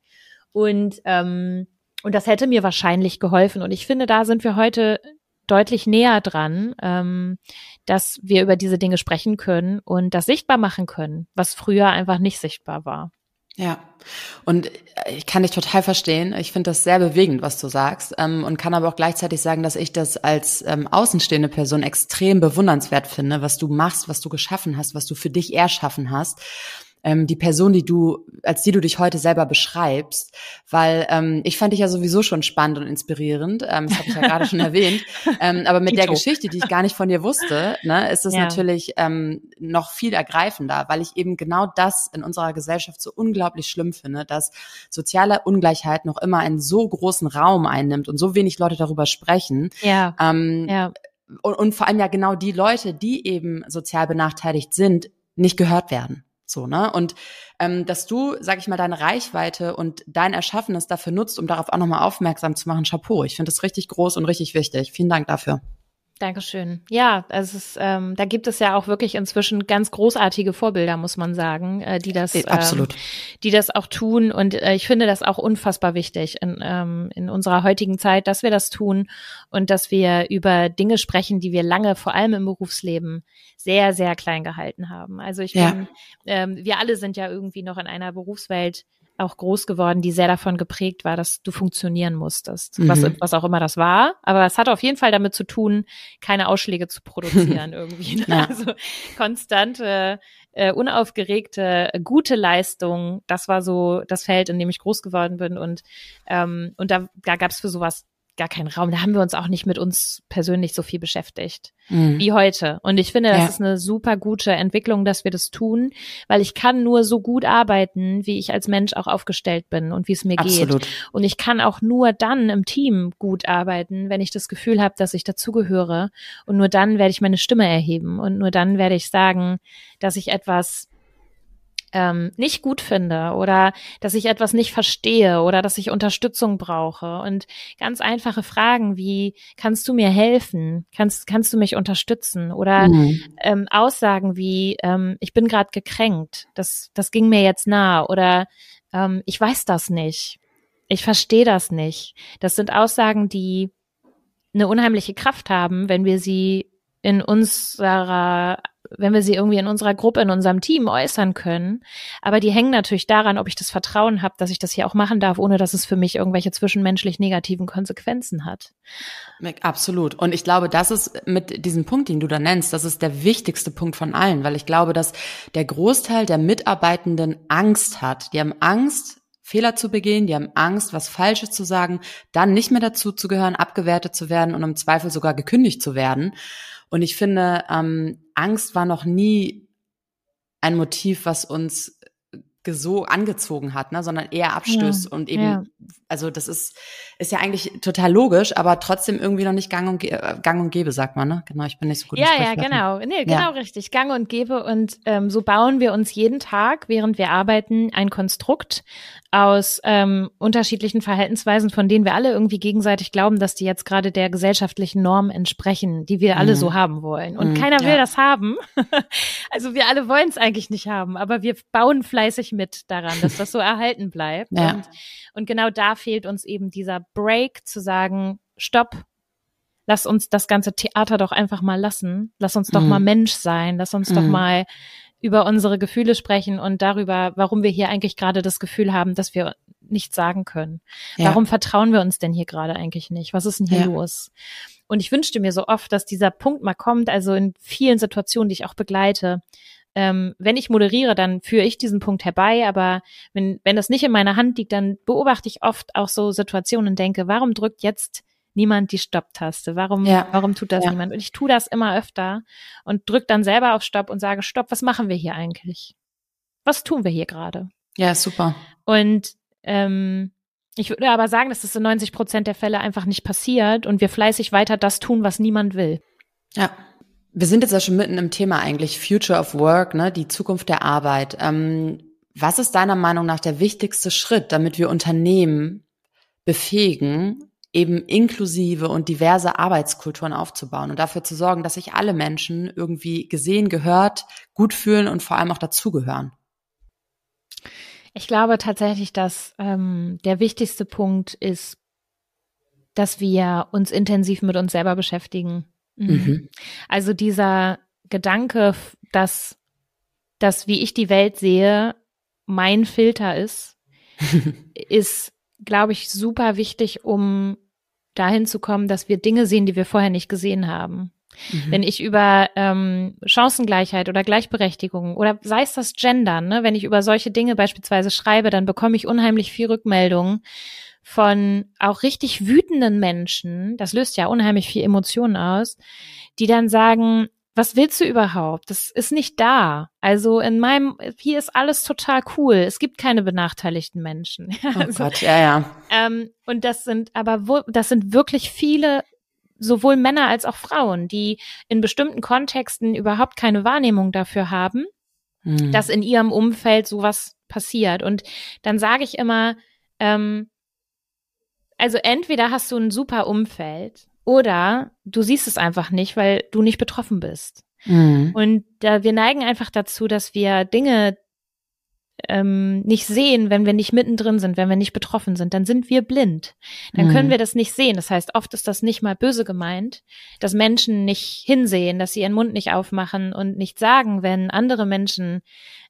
Und ähm, und das hätte mir wahrscheinlich geholfen. Und ich finde, da sind wir heute deutlich näher dran, ähm, dass wir über diese Dinge sprechen können und das sichtbar machen können, was früher einfach nicht sichtbar war. Ja, und ich kann dich total verstehen. Ich finde das sehr bewegend, was du sagst, ähm, und kann aber auch gleichzeitig sagen, dass ich das als ähm, außenstehende Person extrem bewundernswert finde, was du machst, was du geschaffen hast, was du für dich erschaffen hast ähm, die Person, die du, als die du dich heute selber beschreibst, weil ähm, ich fand dich ja sowieso schon spannend und inspirierend, ähm, das habe ich ja gerade schon (laughs) erwähnt, ähm, aber mit der Geschichte, die ich gar nicht von dir wusste, ne, ist es ja. natürlich ähm, noch viel ergreifender, weil ich eben genau das in unserer Gesellschaft so unglaublich schlimm finde, dass soziale Ungleichheit noch immer einen so großen Raum einnimmt und so wenig Leute darüber sprechen. Ja. Ähm, ja. Und, und vor allem ja genau die Leute, die eben sozial benachteiligt sind, nicht gehört werden. So, ne? Und ähm, dass du, sag ich mal, deine Reichweite und dein Erschaffenes dafür nutzt, um darauf auch nochmal aufmerksam zu machen, Chapeau. Ich finde das richtig groß und richtig wichtig. Vielen Dank dafür. Dankeschön. Ja, es ist, ähm, da gibt es ja auch wirklich inzwischen ganz großartige Vorbilder, muss man sagen, äh, die das, äh, Absolut. Ähm, die das auch tun. Und äh, ich finde das auch unfassbar wichtig in, ähm, in unserer heutigen Zeit, dass wir das tun und dass wir über Dinge sprechen, die wir lange, vor allem im Berufsleben, sehr, sehr klein gehalten haben. Also ich ja. bin, ähm, wir alle sind ja irgendwie noch in einer Berufswelt, auch groß geworden, die sehr davon geprägt war, dass du funktionieren musstest, mhm. was, was auch immer das war. Aber es hat auf jeden Fall damit zu tun, keine Ausschläge zu produzieren (laughs) irgendwie. Ne? Ja. Also konstante, äh, unaufgeregte, gute Leistung, das war so das Feld, in dem ich groß geworden bin. Und, ähm, und da, da gab es für sowas gar keinen Raum. Da haben wir uns auch nicht mit uns persönlich so viel beschäftigt mhm. wie heute. Und ich finde, das ja. ist eine super gute Entwicklung, dass wir das tun, weil ich kann nur so gut arbeiten, wie ich als Mensch auch aufgestellt bin und wie es mir Absolut. geht. Und ich kann auch nur dann im Team gut arbeiten, wenn ich das Gefühl habe, dass ich dazugehöre. Und nur dann werde ich meine Stimme erheben und nur dann werde ich sagen, dass ich etwas ähm, nicht gut finde oder dass ich etwas nicht verstehe oder dass ich Unterstützung brauche. Und ganz einfache Fragen wie, kannst du mir helfen? Kannst, kannst du mich unterstützen? Oder mhm. ähm, Aussagen wie, ähm, ich bin gerade gekränkt, das, das ging mir jetzt nah oder ähm, ich weiß das nicht. Ich verstehe das nicht. Das sind Aussagen, die eine unheimliche Kraft haben, wenn wir sie in unserer wenn wir sie irgendwie in unserer Gruppe, in unserem Team äußern können. Aber die hängen natürlich daran, ob ich das Vertrauen habe, dass ich das hier auch machen darf, ohne dass es für mich irgendwelche zwischenmenschlich negativen Konsequenzen hat. Absolut. Und ich glaube, das ist mit diesem Punkt, den du da nennst, das ist der wichtigste Punkt von allen, weil ich glaube, dass der Großteil der Mitarbeitenden Angst hat. Die haben Angst, Fehler zu begehen, die haben Angst, was Falsches zu sagen, dann nicht mehr dazu zu gehören, abgewertet zu werden und im Zweifel sogar gekündigt zu werden. Und ich finde, ähm, Angst war noch nie ein Motiv, was uns so angezogen hat, ne, sondern eher abstößt ja, und eben, ja. Also das ist, ist ja eigentlich total logisch, aber trotzdem irgendwie noch nicht gang und, äh, gang und gäbe, sagt man, ne? Genau, ich bin nicht so gut. Ja, ja, genau, nee, genau ja. richtig, gang und gäbe und ähm, so bauen wir uns jeden Tag, während wir arbeiten, ein Konstrukt aus ähm, unterschiedlichen Verhaltensweisen, von denen wir alle irgendwie gegenseitig glauben, dass die jetzt gerade der gesellschaftlichen Norm entsprechen, die wir alle mhm. so haben wollen. Und mhm, keiner will das haben. (laughs) also wir alle wollen es eigentlich nicht haben, aber wir bauen fleißig mit daran, dass das so erhalten bleibt. Ja. Und, und genau da fehlt uns eben dieser Break zu sagen, stopp, lass uns das ganze Theater doch einfach mal lassen. Lass uns doch mhm. mal Mensch sein. Lass uns doch mhm. mal über unsere Gefühle sprechen und darüber, warum wir hier eigentlich gerade das Gefühl haben, dass wir nichts sagen können. Ja. Warum vertrauen wir uns denn hier gerade eigentlich nicht? Was ist denn hier ja. los? Und ich wünschte mir so oft, dass dieser Punkt mal kommt, also in vielen Situationen, die ich auch begleite. Ähm, wenn ich moderiere, dann führe ich diesen Punkt herbei, aber wenn, wenn das nicht in meiner Hand liegt, dann beobachte ich oft auch so Situationen und denke, warum drückt jetzt niemand die Stopp-Taste? Warum, ja. warum tut das ja. niemand? Und ich tue das immer öfter und drücke dann selber auf Stopp und sage, Stopp, was machen wir hier eigentlich? Was tun wir hier gerade? Ja, super. Und ähm, ich würde aber sagen, dass das in 90 Prozent der Fälle einfach nicht passiert und wir fleißig weiter das tun, was niemand will. Ja. Wir sind jetzt ja schon mitten im Thema eigentlich, Future of Work, ne, die Zukunft der Arbeit. Ähm, was ist deiner Meinung nach der wichtigste Schritt, damit wir Unternehmen befähigen, eben inklusive und diverse Arbeitskulturen aufzubauen und dafür zu sorgen, dass sich alle Menschen irgendwie gesehen, gehört, gut fühlen und vor allem auch dazugehören? Ich glaube tatsächlich, dass ähm, der wichtigste Punkt ist, dass wir uns intensiv mit uns selber beschäftigen. Mhm. Mhm. Also dieser Gedanke, dass dass wie ich die Welt sehe, mein Filter ist, (laughs) ist, glaube ich, super wichtig, um dahin zu kommen, dass wir Dinge sehen, die wir vorher nicht gesehen haben. Mhm. Wenn ich über ähm, Chancengleichheit oder Gleichberechtigung oder sei es das Gendern, ne, wenn ich über solche Dinge beispielsweise schreibe, dann bekomme ich unheimlich viel Rückmeldung von auch richtig wütenden Menschen. Das löst ja unheimlich viel Emotionen aus, die dann sagen, was willst du überhaupt? Das ist nicht da. Also in meinem, hier ist alles total cool. Es gibt keine benachteiligten Menschen. (laughs) Oh also, Gott, ja, ja. Ähm, und das sind aber, wo, das sind wirklich viele, sowohl Männer als auch Frauen, die in bestimmten Kontexten überhaupt keine Wahrnehmung dafür haben, hm. dass in ihrem Umfeld sowas passiert. Und dann sage ich immer, ähm, also entweder hast du ein super Umfeld oder du siehst es einfach nicht, weil du nicht betroffen bist. Mhm. Und da, wir neigen einfach dazu, dass wir Dinge ähm, nicht sehen, wenn wir nicht mittendrin sind, wenn wir nicht betroffen sind, dann sind wir blind. Dann können mhm. wir das nicht sehen. Das heißt, oft ist das nicht mal böse gemeint, dass Menschen nicht hinsehen, dass sie ihren Mund nicht aufmachen und nicht sagen, wenn andere Menschen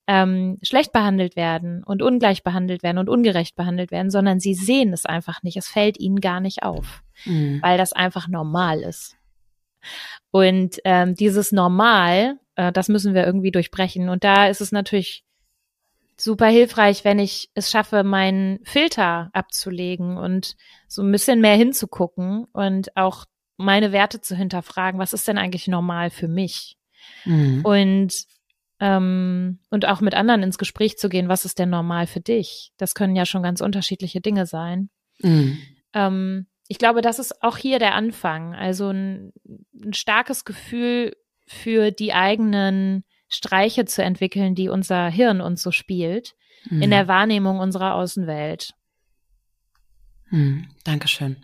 ähm, schlecht behandelt werden und ungleich behandelt werden und ungerecht behandelt werden, sondern sie sehen es einfach nicht. Es fällt ihnen gar nicht auf, mhm. weil das einfach normal ist. Und ähm, dieses Normal, äh, das müssen wir irgendwie durchbrechen. Und da ist es natürlich super hilfreich, wenn ich es schaffe, meinen Filter abzulegen und so ein bisschen mehr hinzugucken und auch meine Werte zu hinterfragen. Was ist denn eigentlich normal für mich? Mhm. Und ähm, und auch mit anderen ins Gespräch zu gehen, was ist denn normal für dich? Das können ja schon ganz unterschiedliche Dinge sein. Mhm. Ähm, ich glaube, das ist auch hier der Anfang. Also ein, ein starkes Gefühl für die eigenen Streiche zu entwickeln, die unser Hirn uns so spielt, mhm. in der Wahrnehmung unserer Außenwelt. Mhm. Dankeschön.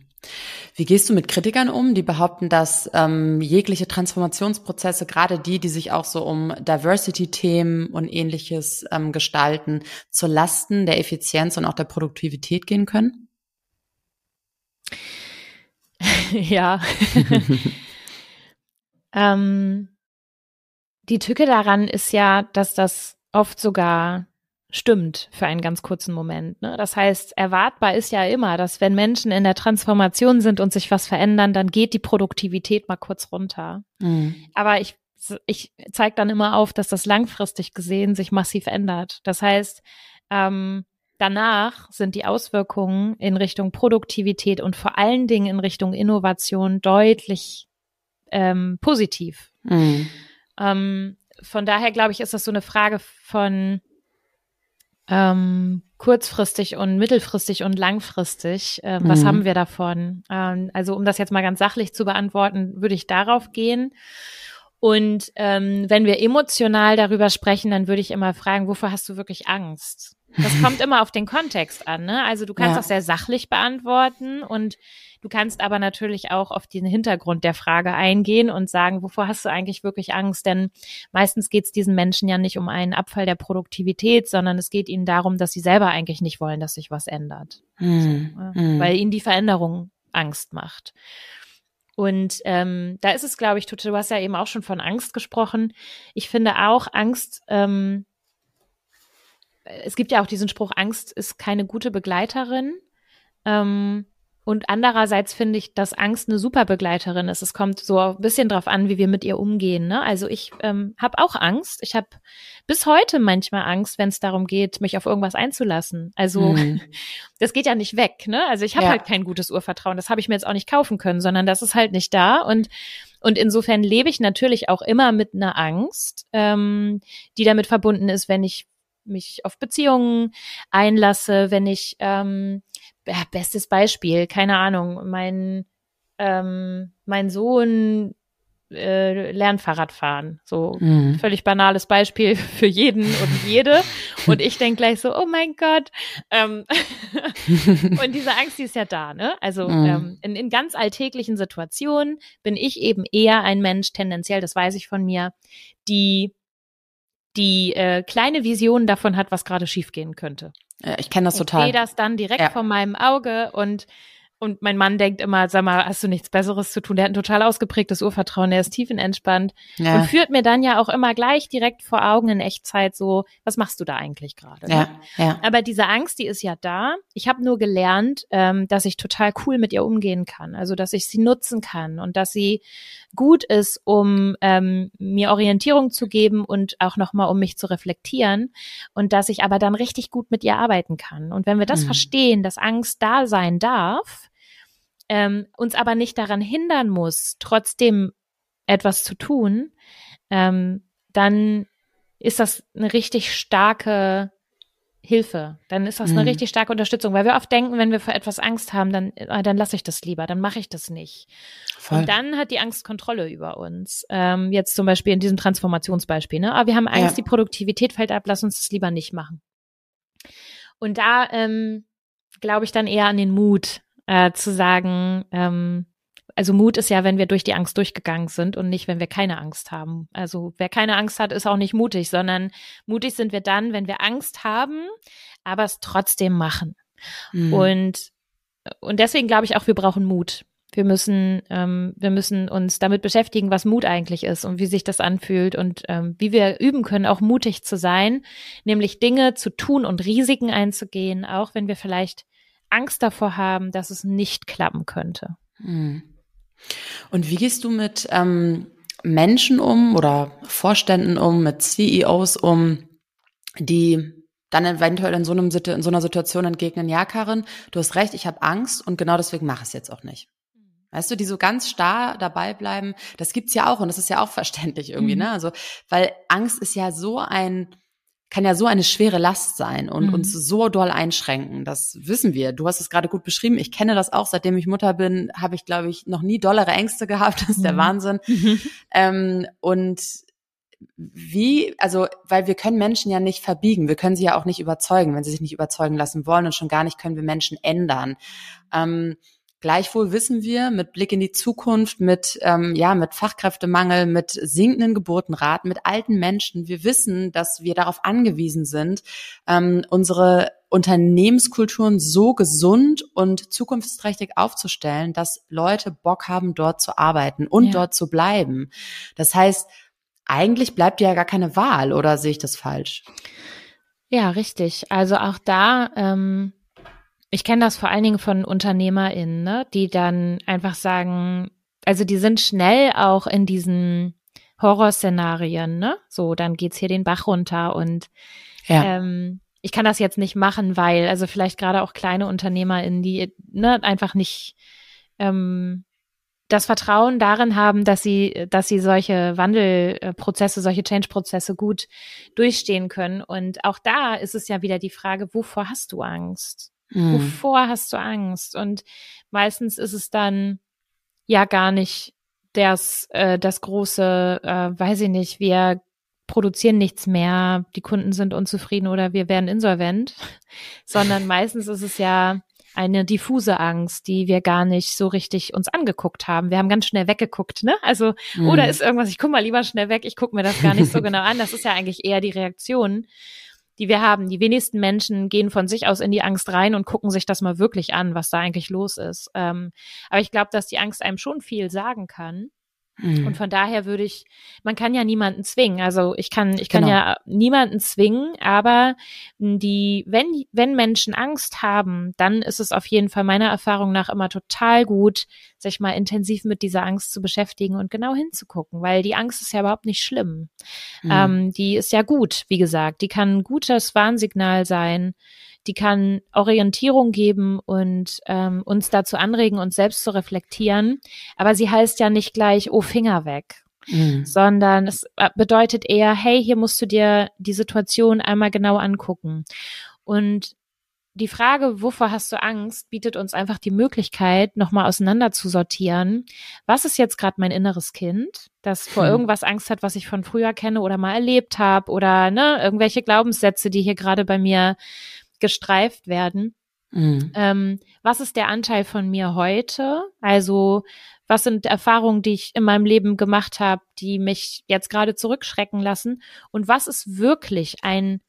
Wie gehst du mit Kritikern um, die behaupten, dass ähm, jegliche Transformationsprozesse, gerade die, die sich auch so um Diversity-Themen und ähnliches ähm, gestalten, zur Lasten der Effizienz und auch der Produktivität gehen können? (laughs) ja. (laughs) Ähm, die Tücke daran ist ja, dass das oft sogar stimmt für einen ganz kurzen Moment. Ne? Das heißt, erwartbar ist ja immer, dass wenn Menschen in der Transformation sind und sich was verändern, dann geht die Produktivität mal kurz runter. Mhm. Aber ich, ich zeige dann immer auf, dass das langfristig gesehen sich massiv ändert. Das heißt, ähm, danach sind die Auswirkungen in Richtung Produktivität und vor allen Dingen in Richtung Innovation deutlich ähm, positiv. Mhm. Ähm, von daher glaube ich, ist das so eine Frage von ähm, kurzfristig und mittelfristig und langfristig. Äh, was mhm. haben wir davon? Ähm, also um das jetzt mal ganz sachlich zu beantworten, würde ich darauf gehen. Und ähm, wenn wir emotional darüber sprechen, dann würde ich immer fragen, wovor hast du wirklich Angst? Das kommt (laughs) immer auf den Kontext an. Ne? Also du kannst ja. das sehr sachlich beantworten und Du kannst aber natürlich auch auf den Hintergrund der Frage eingehen und sagen, wovor hast du eigentlich wirklich Angst? Denn meistens geht es diesen Menschen ja nicht um einen Abfall der Produktivität, sondern es geht ihnen darum, dass sie selber eigentlich nicht wollen, dass sich was ändert. Hm. So, hm. Weil ihnen die Veränderung Angst macht. Und ähm, da ist es, glaube ich, du hast ja eben auch schon von Angst gesprochen. Ich finde auch, Angst, ähm, es gibt ja auch diesen Spruch, Angst ist keine gute Begleiterin. Ähm, und andererseits finde ich, dass Angst eine super Begleiterin ist. Es kommt so ein bisschen drauf an, wie wir mit ihr umgehen. Ne? Also ich ähm, habe auch Angst. Ich habe bis heute manchmal Angst, wenn es darum geht, mich auf irgendwas einzulassen. Also mhm. (laughs) das geht ja nicht weg. Ne? Also ich habe ja. halt kein gutes Urvertrauen. Das habe ich mir jetzt auch nicht kaufen können, sondern das ist halt nicht da. Und und insofern lebe ich natürlich auch immer mit einer Angst, ähm, die damit verbunden ist, wenn ich mich auf Beziehungen einlasse, wenn ich ähm, ja, bestes Beispiel, keine Ahnung, mein, ähm, mein Sohn äh, lernt Fahrradfahren. So mhm. völlig banales Beispiel (laughs) für jeden und jede. Und ich denke gleich so, oh mein Gott. Ähm, (laughs) und diese Angst, die ist ja da, ne? Also mhm. ähm, in, in ganz alltäglichen Situationen bin ich eben eher ein Mensch, tendenziell, das weiß ich von mir, die die äh, kleine Vision davon hat, was gerade schiefgehen könnte. Ja, ich kenne das total. Ich sehe das dann direkt ja. vor meinem Auge und und mein Mann denkt immer, sag mal, hast du nichts Besseres zu tun? Der hat ein total ausgeprägtes Urvertrauen, der ist tiefenentspannt ja. und führt mir dann ja auch immer gleich direkt vor Augen in Echtzeit so, was machst du da eigentlich gerade? Ne? Ja, ja. Aber diese Angst, die ist ja da. Ich habe nur gelernt, ähm, dass ich total cool mit ihr umgehen kann, also dass ich sie nutzen kann und dass sie gut ist, um ähm, mir Orientierung zu geben und auch nochmal, um mich zu reflektieren und dass ich aber dann richtig gut mit ihr arbeiten kann. Und wenn wir das mhm. verstehen, dass Angst da sein darf, ähm, uns aber nicht daran hindern muss, trotzdem etwas zu tun, ähm, dann ist das eine richtig starke Hilfe. Dann ist das eine mhm. richtig starke Unterstützung, weil wir oft denken, wenn wir vor etwas Angst haben, dann, äh, dann lasse ich das lieber, dann mache ich das nicht. Voll. Und dann hat die Angst Kontrolle über uns. Ähm, jetzt zum Beispiel in diesem Transformationsbeispiel. Ne? Aber wir haben Angst, ja. die Produktivität fällt ab, lass uns das lieber nicht machen. Und da ähm, glaube ich dann eher an den Mut, äh, zu sagen, ähm, also Mut ist ja, wenn wir durch die Angst durchgegangen sind und nicht, wenn wir keine Angst haben. Also wer keine Angst hat, ist auch nicht mutig, sondern mutig sind wir dann, wenn wir Angst haben, aber es trotzdem machen. Mhm. Und, und deswegen glaube ich auch, wir brauchen Mut. Wir müssen, ähm, wir müssen uns damit beschäftigen, was Mut eigentlich ist und wie sich das anfühlt und ähm, wie wir üben können, auch mutig zu sein, nämlich Dinge zu tun und Risiken einzugehen, auch wenn wir vielleicht Angst davor haben, dass es nicht klappen könnte. Hm. Und wie gehst du mit ähm, Menschen um oder Vorständen um, mit CEOs um, die dann eventuell in so, einem, in so einer Situation entgegnen, ja, Karin, du hast recht, ich habe Angst und genau deswegen mache ich es jetzt auch nicht. Weißt du, die so ganz starr dabei bleiben, das gibt's ja auch und das ist ja auch (laughs) verständlich irgendwie, mhm. ne? Also, weil Angst ist ja so ein kann ja so eine schwere Last sein und mhm. uns so doll einschränken. Das wissen wir. Du hast es gerade gut beschrieben. Ich kenne das auch. Seitdem ich Mutter bin, habe ich, glaube ich, noch nie dollere Ängste gehabt. (laughs) Das ist mhm. der Wahnsinn. Mhm. (laughs) Ähm, und wie, also, weil wir können Menschen ja nicht verbiegen. Wir können sie ja auch nicht überzeugen, wenn sie sich nicht überzeugen lassen wollen. Und schon gar nicht können wir Menschen ändern. Ähm, Gleichwohl wissen wir mit Blick in die Zukunft, mit ähm, ja mit Fachkräftemangel, mit sinkenden Geburtenraten, mit alten Menschen, wir wissen, dass wir darauf angewiesen sind, ähm, unsere Unternehmenskulturen so gesund und zukunftsträchtig aufzustellen, dass Leute Bock haben, dort zu arbeiten und ja. dort zu bleiben. Das heißt, eigentlich bleibt ja gar keine Wahl, oder sehe ich das falsch? Ja, richtig. Also auch da, ähm, ich kenne das vor allen Dingen von UnternehmerInnen, ne, die dann einfach sagen, also die sind schnell auch in diesen Horrorszenarien, ne? So, dann geht's hier den Bach runter und ja. ähm, ich kann das jetzt nicht machen, weil, also vielleicht gerade auch kleine UnternehmerInnen, die ne, einfach nicht ähm, das Vertrauen darin haben, dass sie, dass sie solche Wandelprozesse, solche Change-Prozesse gut durchstehen können. Und auch da ist es ja wieder die Frage, wovor hast du Angst? Mhm. Wovor hast du Angst? Und meistens ist es dann ja gar nicht das, äh, das große, äh, weiß ich nicht, wir produzieren nichts mehr, die Kunden sind unzufrieden oder wir werden insolvent, (laughs) sondern meistens ist es ja eine diffuse Angst, die wir gar nicht so richtig uns angeguckt haben. Wir haben ganz schnell weggeguckt, ne? Also, mhm. oder ist irgendwas, ich guck mal lieber schnell weg, ich guck mir das gar nicht so (laughs) genau an. Das ist ja eigentlich eher die Reaktion, die wir haben. Die wenigsten Menschen gehen von sich aus in die Angst rein und gucken sich das mal wirklich an, was da eigentlich los ist. Ähm, aber ich glaube, dass die Angst einem schon viel sagen kann. Mhm. Und von daher würde ich, man kann ja niemanden zwingen. Also ich kann, ich kann genau. ja niemanden zwingen, aber die, wenn, wenn Menschen Angst haben, dann ist es auf jeden Fall meiner Erfahrung nach immer total gut, sich mal intensiv mit dieser Angst zu beschäftigen und genau hinzugucken, weil die Angst ist ja überhaupt nicht schlimm. Mhm. Ähm, die ist ja gut, wie gesagt. Die kann ein gutes Warnsignal sein die kann Orientierung geben und ähm, uns dazu anregen, uns selbst zu reflektieren. Aber sie heißt ja nicht gleich, oh, Finger weg. Mhm. sondern es äh, bedeutet eher, hey, hier musst du dir die Situation einmal genau angucken. Und die Frage, wovor hast du Angst, bietet uns einfach die Möglichkeit, nochmal auseinander zu sortieren. Was ist jetzt gerade mein inneres Kind, das vor hm. irgendwas Angst hat, was ich von früher kenne oder mal erlebt habe oder ne, irgendwelche Glaubenssätze, die hier gerade bei mir gestreift werden. Mhm. Ähm, was ist der Anteil von mir heute? Also was sind Erfahrungen, die ich in meinem Leben gemacht habe, die mich jetzt gerade zurückschrecken lassen? Und was ist wirklich ein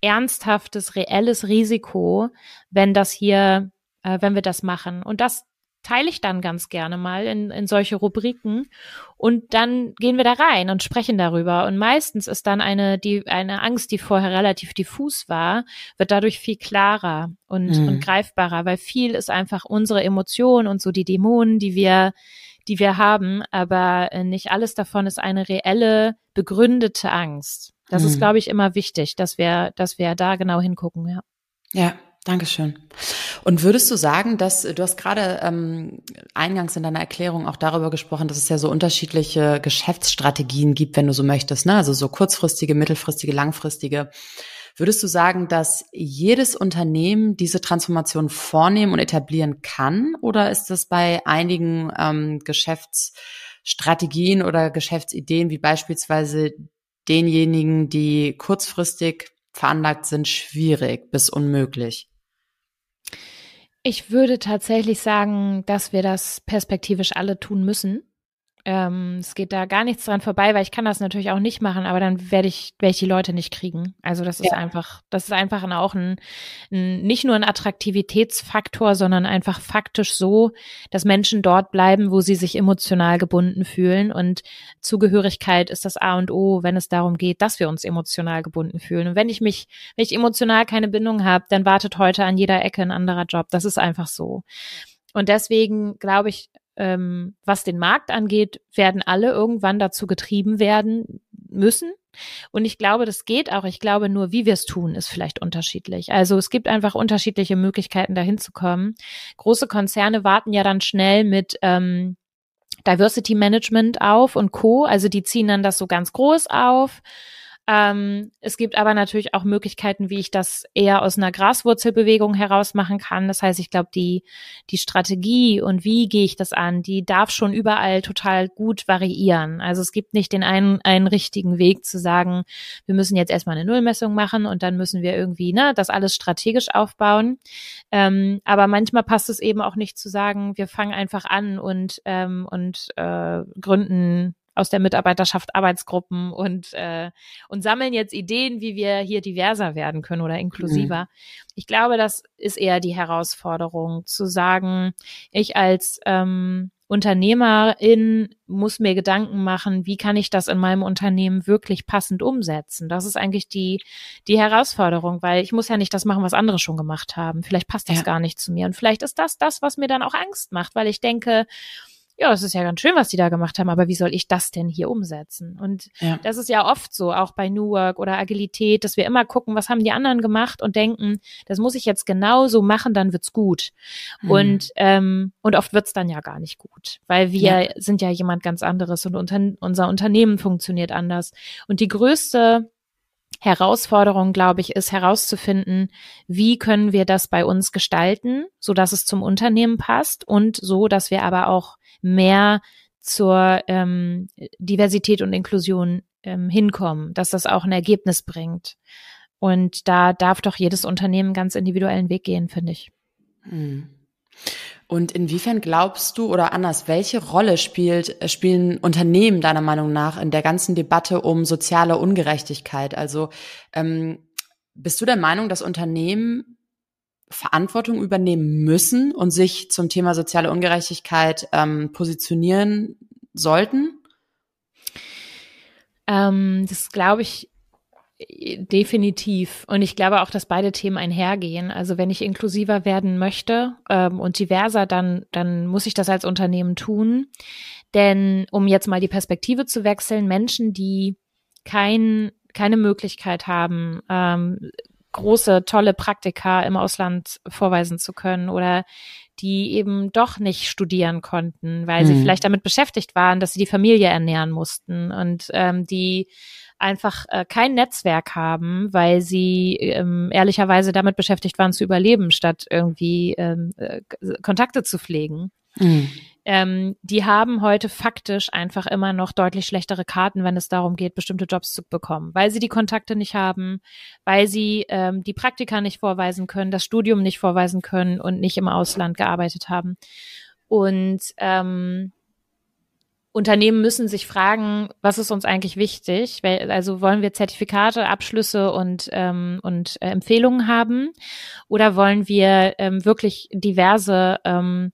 ernsthaftes, reelles Risiko, wenn das hier, äh, wenn wir das machen? Und das teile ich dann ganz gerne mal in, in solche Rubriken und dann gehen wir da rein und sprechen darüber. Und meistens ist dann eine, die, eine Angst, die vorher relativ diffus war, wird dadurch viel klarer und, mhm. und greifbarer, weil viel ist einfach unsere Emotion und so die Dämonen, die wir, die wir haben, aber äh, nicht alles davon ist eine reelle, begründete Angst. Das mhm. ist, glaube ich, immer wichtig, dass wir, dass wir da genau hingucken, ja. Ja, Dankeschön. Und würdest du sagen, dass du hast gerade ähm, eingangs in deiner Erklärung auch darüber gesprochen, dass es ja so unterschiedliche Geschäftsstrategien gibt, wenn du so möchtest, ne? Also so kurzfristige, mittelfristige, langfristige. Würdest du sagen, dass jedes Unternehmen diese Transformation vornehmen und etablieren kann? Oder ist das bei einigen ähm, Geschäftsstrategien oder Geschäftsideen, wie beispielsweise denjenigen, die kurzfristig veranlagt sind, schwierig bis unmöglich? Ich würde tatsächlich sagen, dass wir das perspektivisch alle tun müssen. Ähm, es geht da gar nichts dran vorbei, weil ich kann das natürlich auch nicht machen, aber dann werde ich, werde ich die Leute nicht kriegen. Also das ist ja. einfach, das ist einfach auch ein, ein, nicht nur ein Attraktivitätsfaktor, sondern einfach faktisch so, dass Menschen dort bleiben, wo sie sich emotional gebunden fühlen. Und Zugehörigkeit ist das A und O, wenn es darum geht, dass wir uns emotional gebunden fühlen. Und wenn ich mich, wenn ich emotional keine Bindung habe, dann wartet heute an jeder Ecke ein anderer Job. Das ist einfach so. Und deswegen glaube ich, ähm, was den Markt angeht, werden alle irgendwann dazu getrieben werden müssen. Und ich glaube, das geht auch. Ich glaube, nur wie wir es tun, ist vielleicht unterschiedlich. Also es gibt einfach unterschiedliche Möglichkeiten, dahin zu kommen. Große Konzerne warten ja dann schnell mit ähm, Diversity Management auf und Co. Also die ziehen dann das so ganz groß auf ähm, es gibt aber natürlich auch Möglichkeiten, wie ich das eher aus einer Graswurzelbewegung heraus machen kann. Das heißt, ich glaube, die, die Strategie und wie gehe ich das an, die darf schon überall total gut variieren. Also es gibt nicht den einen, einen richtigen Weg zu sagen, wir müssen jetzt erstmal eine Nullmessung machen und dann müssen wir irgendwie ne, das alles strategisch aufbauen. Ähm, aber manchmal passt es eben auch nicht zu sagen, wir fangen einfach an und, ähm, und äh, gründen aus der Mitarbeiterschaft Arbeitsgruppen und, äh, und sammeln jetzt Ideen, wie wir hier diverser werden können oder inklusiver. Mhm. Ich glaube, das ist eher die Herausforderung, zu sagen, ich als ähm, Unternehmerin muss mir Gedanken machen, wie kann ich das in meinem Unternehmen wirklich passend umsetzen? Das ist eigentlich die, die Herausforderung, weil ich muss ja nicht das machen, was andere schon gemacht haben. Vielleicht passt das ja. gar nicht zu mir. Und vielleicht ist das das, was mir dann auch Angst macht, weil ich denke, ja, es ist ja ganz schön, was die da gemacht haben, aber wie soll ich das denn hier umsetzen? Und ja. das ist ja oft so, auch bei New Work oder Agilität, dass wir immer gucken, was haben die anderen gemacht und denken, das muss ich jetzt genauso machen, dann wird's gut. Mhm. Und, ähm, und oft wird's dann ja gar nicht gut, weil wir ja. sind ja jemand ganz anderes und unter, unser Unternehmen funktioniert anders. Und die größte Herausforderung, glaube ich, ist herauszufinden, wie können wir das bei uns gestalten, so dass es zum Unternehmen passt und so, dass wir aber auch mehr zur ähm, Diversität und Inklusion ähm, hinkommen, dass das auch ein Ergebnis bringt. Und da darf doch jedes Unternehmen ganz individuellen Weg gehen, finde ich. Hm. Und inwiefern glaubst du oder anders, welche Rolle spielt, äh, spielen Unternehmen deiner Meinung nach in der ganzen Debatte um soziale Ungerechtigkeit? Also ähm, bist du der Meinung, dass Unternehmen Verantwortung übernehmen müssen und sich zum Thema soziale Ungerechtigkeit ähm, positionieren sollten? Ähm, das glaube ich definitiv. Und ich glaube auch, dass beide Themen einhergehen. Also wenn ich inklusiver werden möchte ähm, und diverser, dann, dann muss ich das als Unternehmen tun. Denn um jetzt mal die Perspektive zu wechseln, Menschen, die kein, keine Möglichkeit haben, ähm, große, tolle Praktika im Ausland vorweisen zu können oder die eben doch nicht studieren konnten, weil mhm. sie vielleicht damit beschäftigt waren, dass sie die Familie ernähren mussten und ähm, die einfach äh, kein Netzwerk haben, weil sie ähm, ehrlicherweise damit beschäftigt waren zu überleben, statt irgendwie ähm, äh, Kontakte zu pflegen. Mhm ähm, die haben heute faktisch einfach immer noch deutlich schlechtere Karten, wenn es darum geht, bestimmte Jobs zu bekommen, weil sie die Kontakte nicht haben, weil sie ähm, die Praktika nicht vorweisen können, das Studium nicht vorweisen können und nicht im Ausland gearbeitet haben. Und ähm, Unternehmen müssen sich fragen, was ist uns eigentlich wichtig? Also wollen wir Zertifikate, Abschlüsse und, ähm, und äh, Empfehlungen haben? Oder wollen wir ähm, wirklich diverse ähm,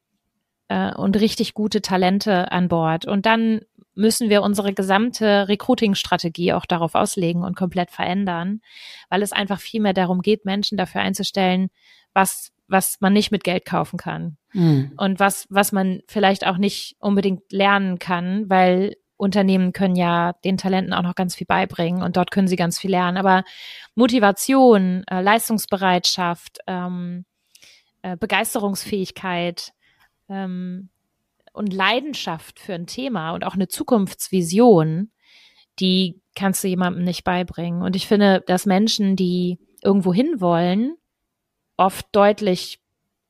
äh, und richtig gute Talente an Bord. Und dann müssen wir unsere gesamte Recruiting-Strategie auch darauf auslegen und komplett verändern, weil es einfach viel mehr darum geht, Menschen dafür einzustellen, was, was man nicht mit Geld kaufen kann. Mhm. Und was, was man vielleicht auch nicht unbedingt lernen kann, weil Unternehmen können ja den Talenten auch noch ganz viel beibringen und dort können sie ganz viel lernen. Aber Motivation, äh, Leistungsbereitschaft, ähm, äh, Begeisterungsfähigkeit, ähm, und Leidenschaft für ein Thema und auch eine Zukunftsvision, die kannst du jemandem nicht beibringen. Und ich finde, dass Menschen, die irgendwo hinwollen, oft deutlich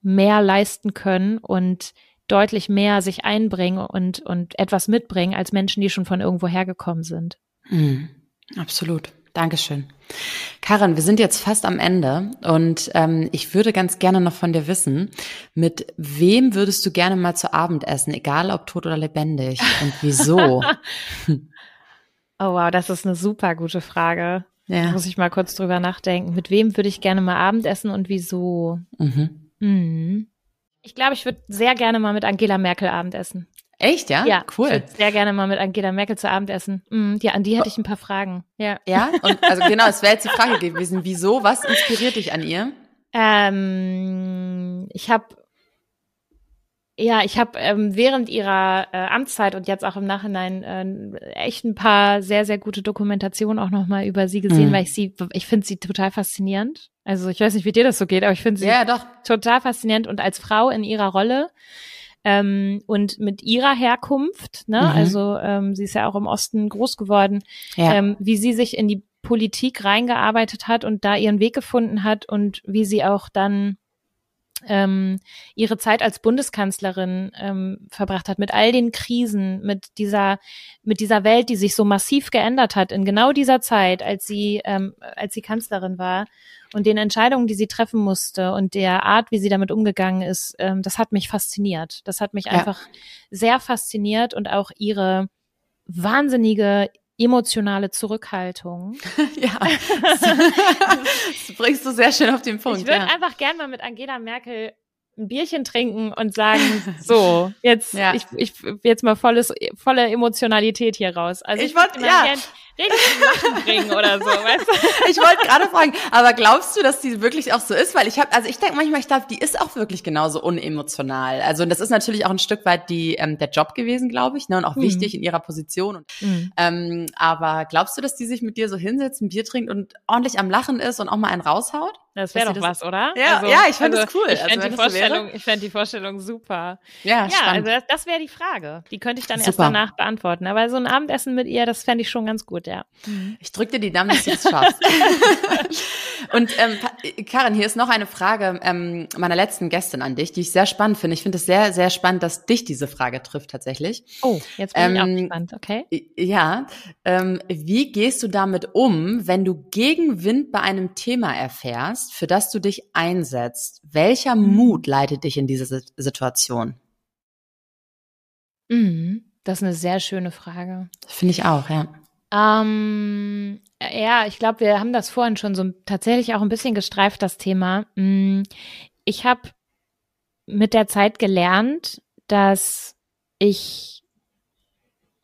mehr leisten können und deutlich mehr sich einbringen und, und etwas mitbringen als Menschen, die schon von irgendwo hergekommen sind. Mhm, absolut. Dankeschön. Karin, wir sind jetzt fast am Ende und ähm, ich würde ganz gerne noch von dir wissen, mit wem würdest du gerne mal zu Abend essen, egal ob tot oder lebendig und wieso? (laughs) (laughs) oh wow, das ist eine super gute Frage. Ja. Da muss ich mal kurz drüber nachdenken. Mit wem würde ich gerne mal Abendessen und wieso? Mhm. Mhm. Ich glaube, ich würde sehr gerne mal mit Angela Merkel Abendessen. Echt, ja? Ja, cool. Ich würde sehr gerne mal mit Angela Merkel zu Abend essen. Mm, ja, an die hätte ich ein paar Fragen. Ja. Ja? (laughs) Und also genau, es wäre jetzt die Frage gewesen, wieso? Was inspiriert dich an ihr? Ähm, ich habe ja, ich habe ähm, während ihrer äh, Amtszeit und jetzt auch im Nachhinein äh, echt ein paar sehr, sehr gute Dokumentationen auch nochmal über sie gesehen, mhm. weil ich sie, ich finde sie total faszinierend. Also ich weiß nicht, wie dir das so geht, aber ich finde sie ja, doch. total faszinierend und als Frau in ihrer Rolle ähm, und mit ihrer Herkunft, ne, mhm. also ähm, sie ist ja auch im Osten groß geworden, ja. ähm, wie sie sich in die Politik reingearbeitet hat und da ihren Weg gefunden hat und wie sie auch dann ähm, ihre Zeit als Bundeskanzlerin ähm, verbracht hat mit all den Krisen, mit dieser mit dieser Welt, die sich so massiv geändert hat in genau dieser Zeit, als sie ähm, als sie Kanzlerin war und den Entscheidungen, die sie treffen musste und der Art, wie sie damit umgegangen ist, ähm, das hat mich fasziniert. Das hat mich ja. einfach sehr fasziniert und auch ihre wahnsinnige emotionale Zurückhaltung. (laughs) ja, das bringst du sehr schön auf den Punkt. Ich würde ja. einfach gern mal mit Angela Merkel ein Bierchen trinken und sagen, (laughs) so, jetzt, ja. ich, ich, jetzt mal volles, volle Emotionalität hier raus. Also ich, ich wollte, ja. Gern, richtig bringen oder so, weißt du? (laughs) Ich wollte gerade fragen, aber glaubst du, dass die wirklich auch so ist? Weil ich habe, also ich denke manchmal, ich glaube, die ist auch wirklich genauso unemotional. Also das ist natürlich auch ein Stück weit die ähm, der Job gewesen, glaube ich, ne, und auch mhm. wichtig in ihrer Position. Und, mhm. ähm, aber glaubst du, dass die sich mit dir so hinsetzt, ein Bier trinkt und ordentlich am Lachen ist und auch mal einen raushaut? Das wäre doch das, was, oder? Ja, also, ja ich finde also, das cool. Ich fände also, die, Vorstellung, ich fänd die Vorstellung super. Ja, ja spannend. also das, das wäre die Frage. Die könnte ich dann super. erst danach beantworten. Aber so ein Abendessen mit ihr, das fände ich schon ganz gut, ja. Mhm. Ich drücke dir die Daumen, dass du es schaffst. (laughs) Und ähm, Karin, hier ist noch eine Frage ähm, meiner letzten Gästin an dich, die ich sehr spannend finde. Ich finde es sehr, sehr spannend, dass dich diese Frage trifft tatsächlich. Oh, jetzt bin ähm, ich auch ähm, gespannt, okay. Ja, ähm, wie gehst du damit um, wenn du Gegenwind bei einem Thema erfährst, für das du dich einsetzt? Welcher mhm. Mut leitet dich in diese Situation? Mhm, das ist eine sehr schöne Frage. Finde ich auch, ja. Ähm, ja, ich glaube, wir haben das vorhin schon so tatsächlich auch ein bisschen gestreift, das Thema. Mm, ich habe mit der Zeit gelernt, dass ich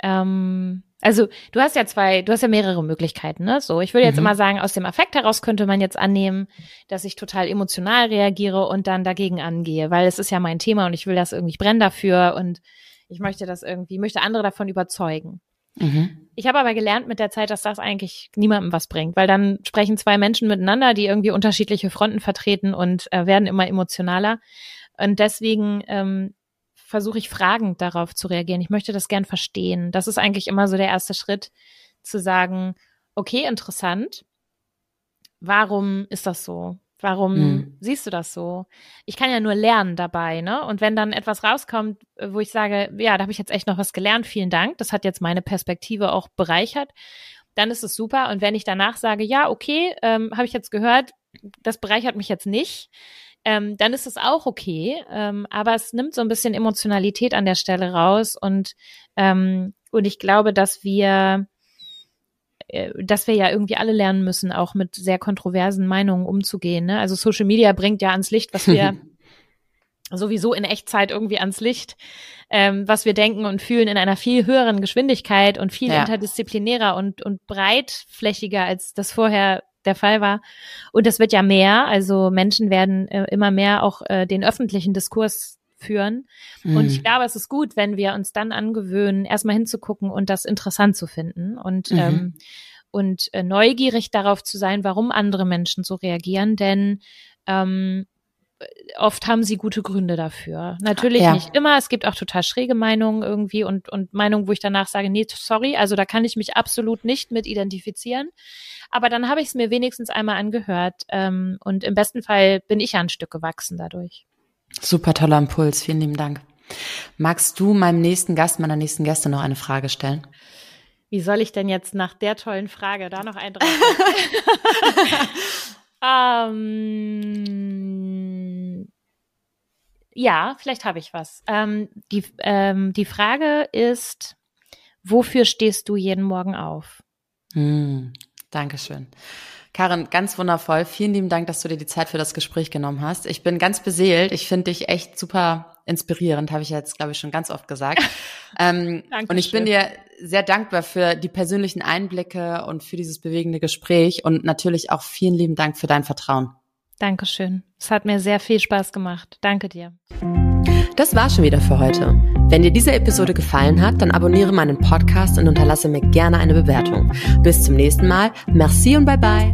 ähm, also du hast ja zwei, du hast ja mehrere Möglichkeiten, ne? So, ich würde jetzt mhm. immer sagen, aus dem Affekt heraus könnte man jetzt annehmen, dass ich total emotional reagiere und dann dagegen angehe, weil es ist ja mein Thema und ich will das irgendwie, ich brenne dafür und ich möchte das irgendwie, möchte andere davon überzeugen. Mhm. Ich habe aber gelernt mit der Zeit, dass das eigentlich niemandem was bringt, weil dann sprechen zwei Menschen miteinander, die irgendwie unterschiedliche Fronten vertreten und äh, werden immer emotionaler. Und deswegen ähm, versuche ich fragend darauf zu reagieren. Ich möchte das gern verstehen. Das ist eigentlich immer so der erste Schritt, zu sagen, okay, interessant. Warum ist das so? Warum hm. siehst du das so? Ich kann ja nur lernen dabei, ne? Und wenn dann etwas rauskommt, äh, wo ich sage, ja, da habe ich jetzt echt noch was gelernt, vielen Dank, das hat jetzt meine Perspektive auch bereichert, dann ist es super. Und wenn ich danach sage, ja, okay, ähm, habe ich jetzt gehört, das bereichert mich jetzt nicht, ähm, dann ist es auch okay. Ähm, aber es nimmt so ein bisschen Emotionalität an der Stelle raus und ähm, und ich glaube, dass wir äh, dass wir ja irgendwie alle lernen müssen, auch mit sehr kontroversen Meinungen umzugehen. Ne? Also Social Media bringt ja ans Licht, was wir (laughs) sowieso in Echtzeit irgendwie ans Licht, ähm, was wir denken und fühlen in einer viel höheren Geschwindigkeit und viel ja. interdisziplinärer und, und breitflächiger, als das vorher der Fall war. Und das wird ja mehr. Also Menschen werden äh, immer mehr auch äh, den öffentlichen Diskurs führen. Mhm. Und ich glaube, es ist gut, wenn wir uns dann angewöhnen, erstmal hinzugucken und das interessant zu finden und, mhm. ähm, und äh, neugierig darauf zu sein, warum andere Menschen so reagieren, denn ähm, oft haben sie gute Gründe dafür. Natürlich ja. nicht immer. Es gibt auch total schräge Meinungen irgendwie und, und Meinungen, wo ich danach sage, nee, sorry, also da kann ich mich absolut nicht mit identifizieren. Aber dann habe ich es mir wenigstens einmal angehört ähm, und im besten Fall bin ich ja ein Stück gewachsen dadurch. Super toller Impuls, vielen lieben Dank. Magst du meinem nächsten Gast, meiner nächsten Gäste noch eine Frage stellen? Wie soll ich denn jetzt nach der tollen Frage da noch ein (laughs) ähm, Ja, vielleicht habe ich was. Ähm, die, ähm, die Frage ist, wofür stehst du jeden Morgen auf? Hm, Dankeschön. Karin, ganz wundervoll. Vielen lieben Dank, dass du dir die Zeit für das Gespräch genommen hast. Ich bin ganz beseelt. Ich finde dich echt super inspirierend, habe ich jetzt, glaube ich, schon ganz oft gesagt. (laughs) ähm, (laughs) und ich bin dir sehr dankbar für die persönlichen Einblicke und für dieses bewegende Gespräch und natürlich auch vielen lieben Dank für dein Vertrauen. Dankeschön. Es hat mir sehr viel Spaß gemacht. Danke dir. Das war schon wieder für heute. Wenn dir diese Episode gefallen hat, dann abonniere meinen Podcast und unterlasse mir gerne eine Bewertung. Bis zum nächsten Mal. Merci und bye bye.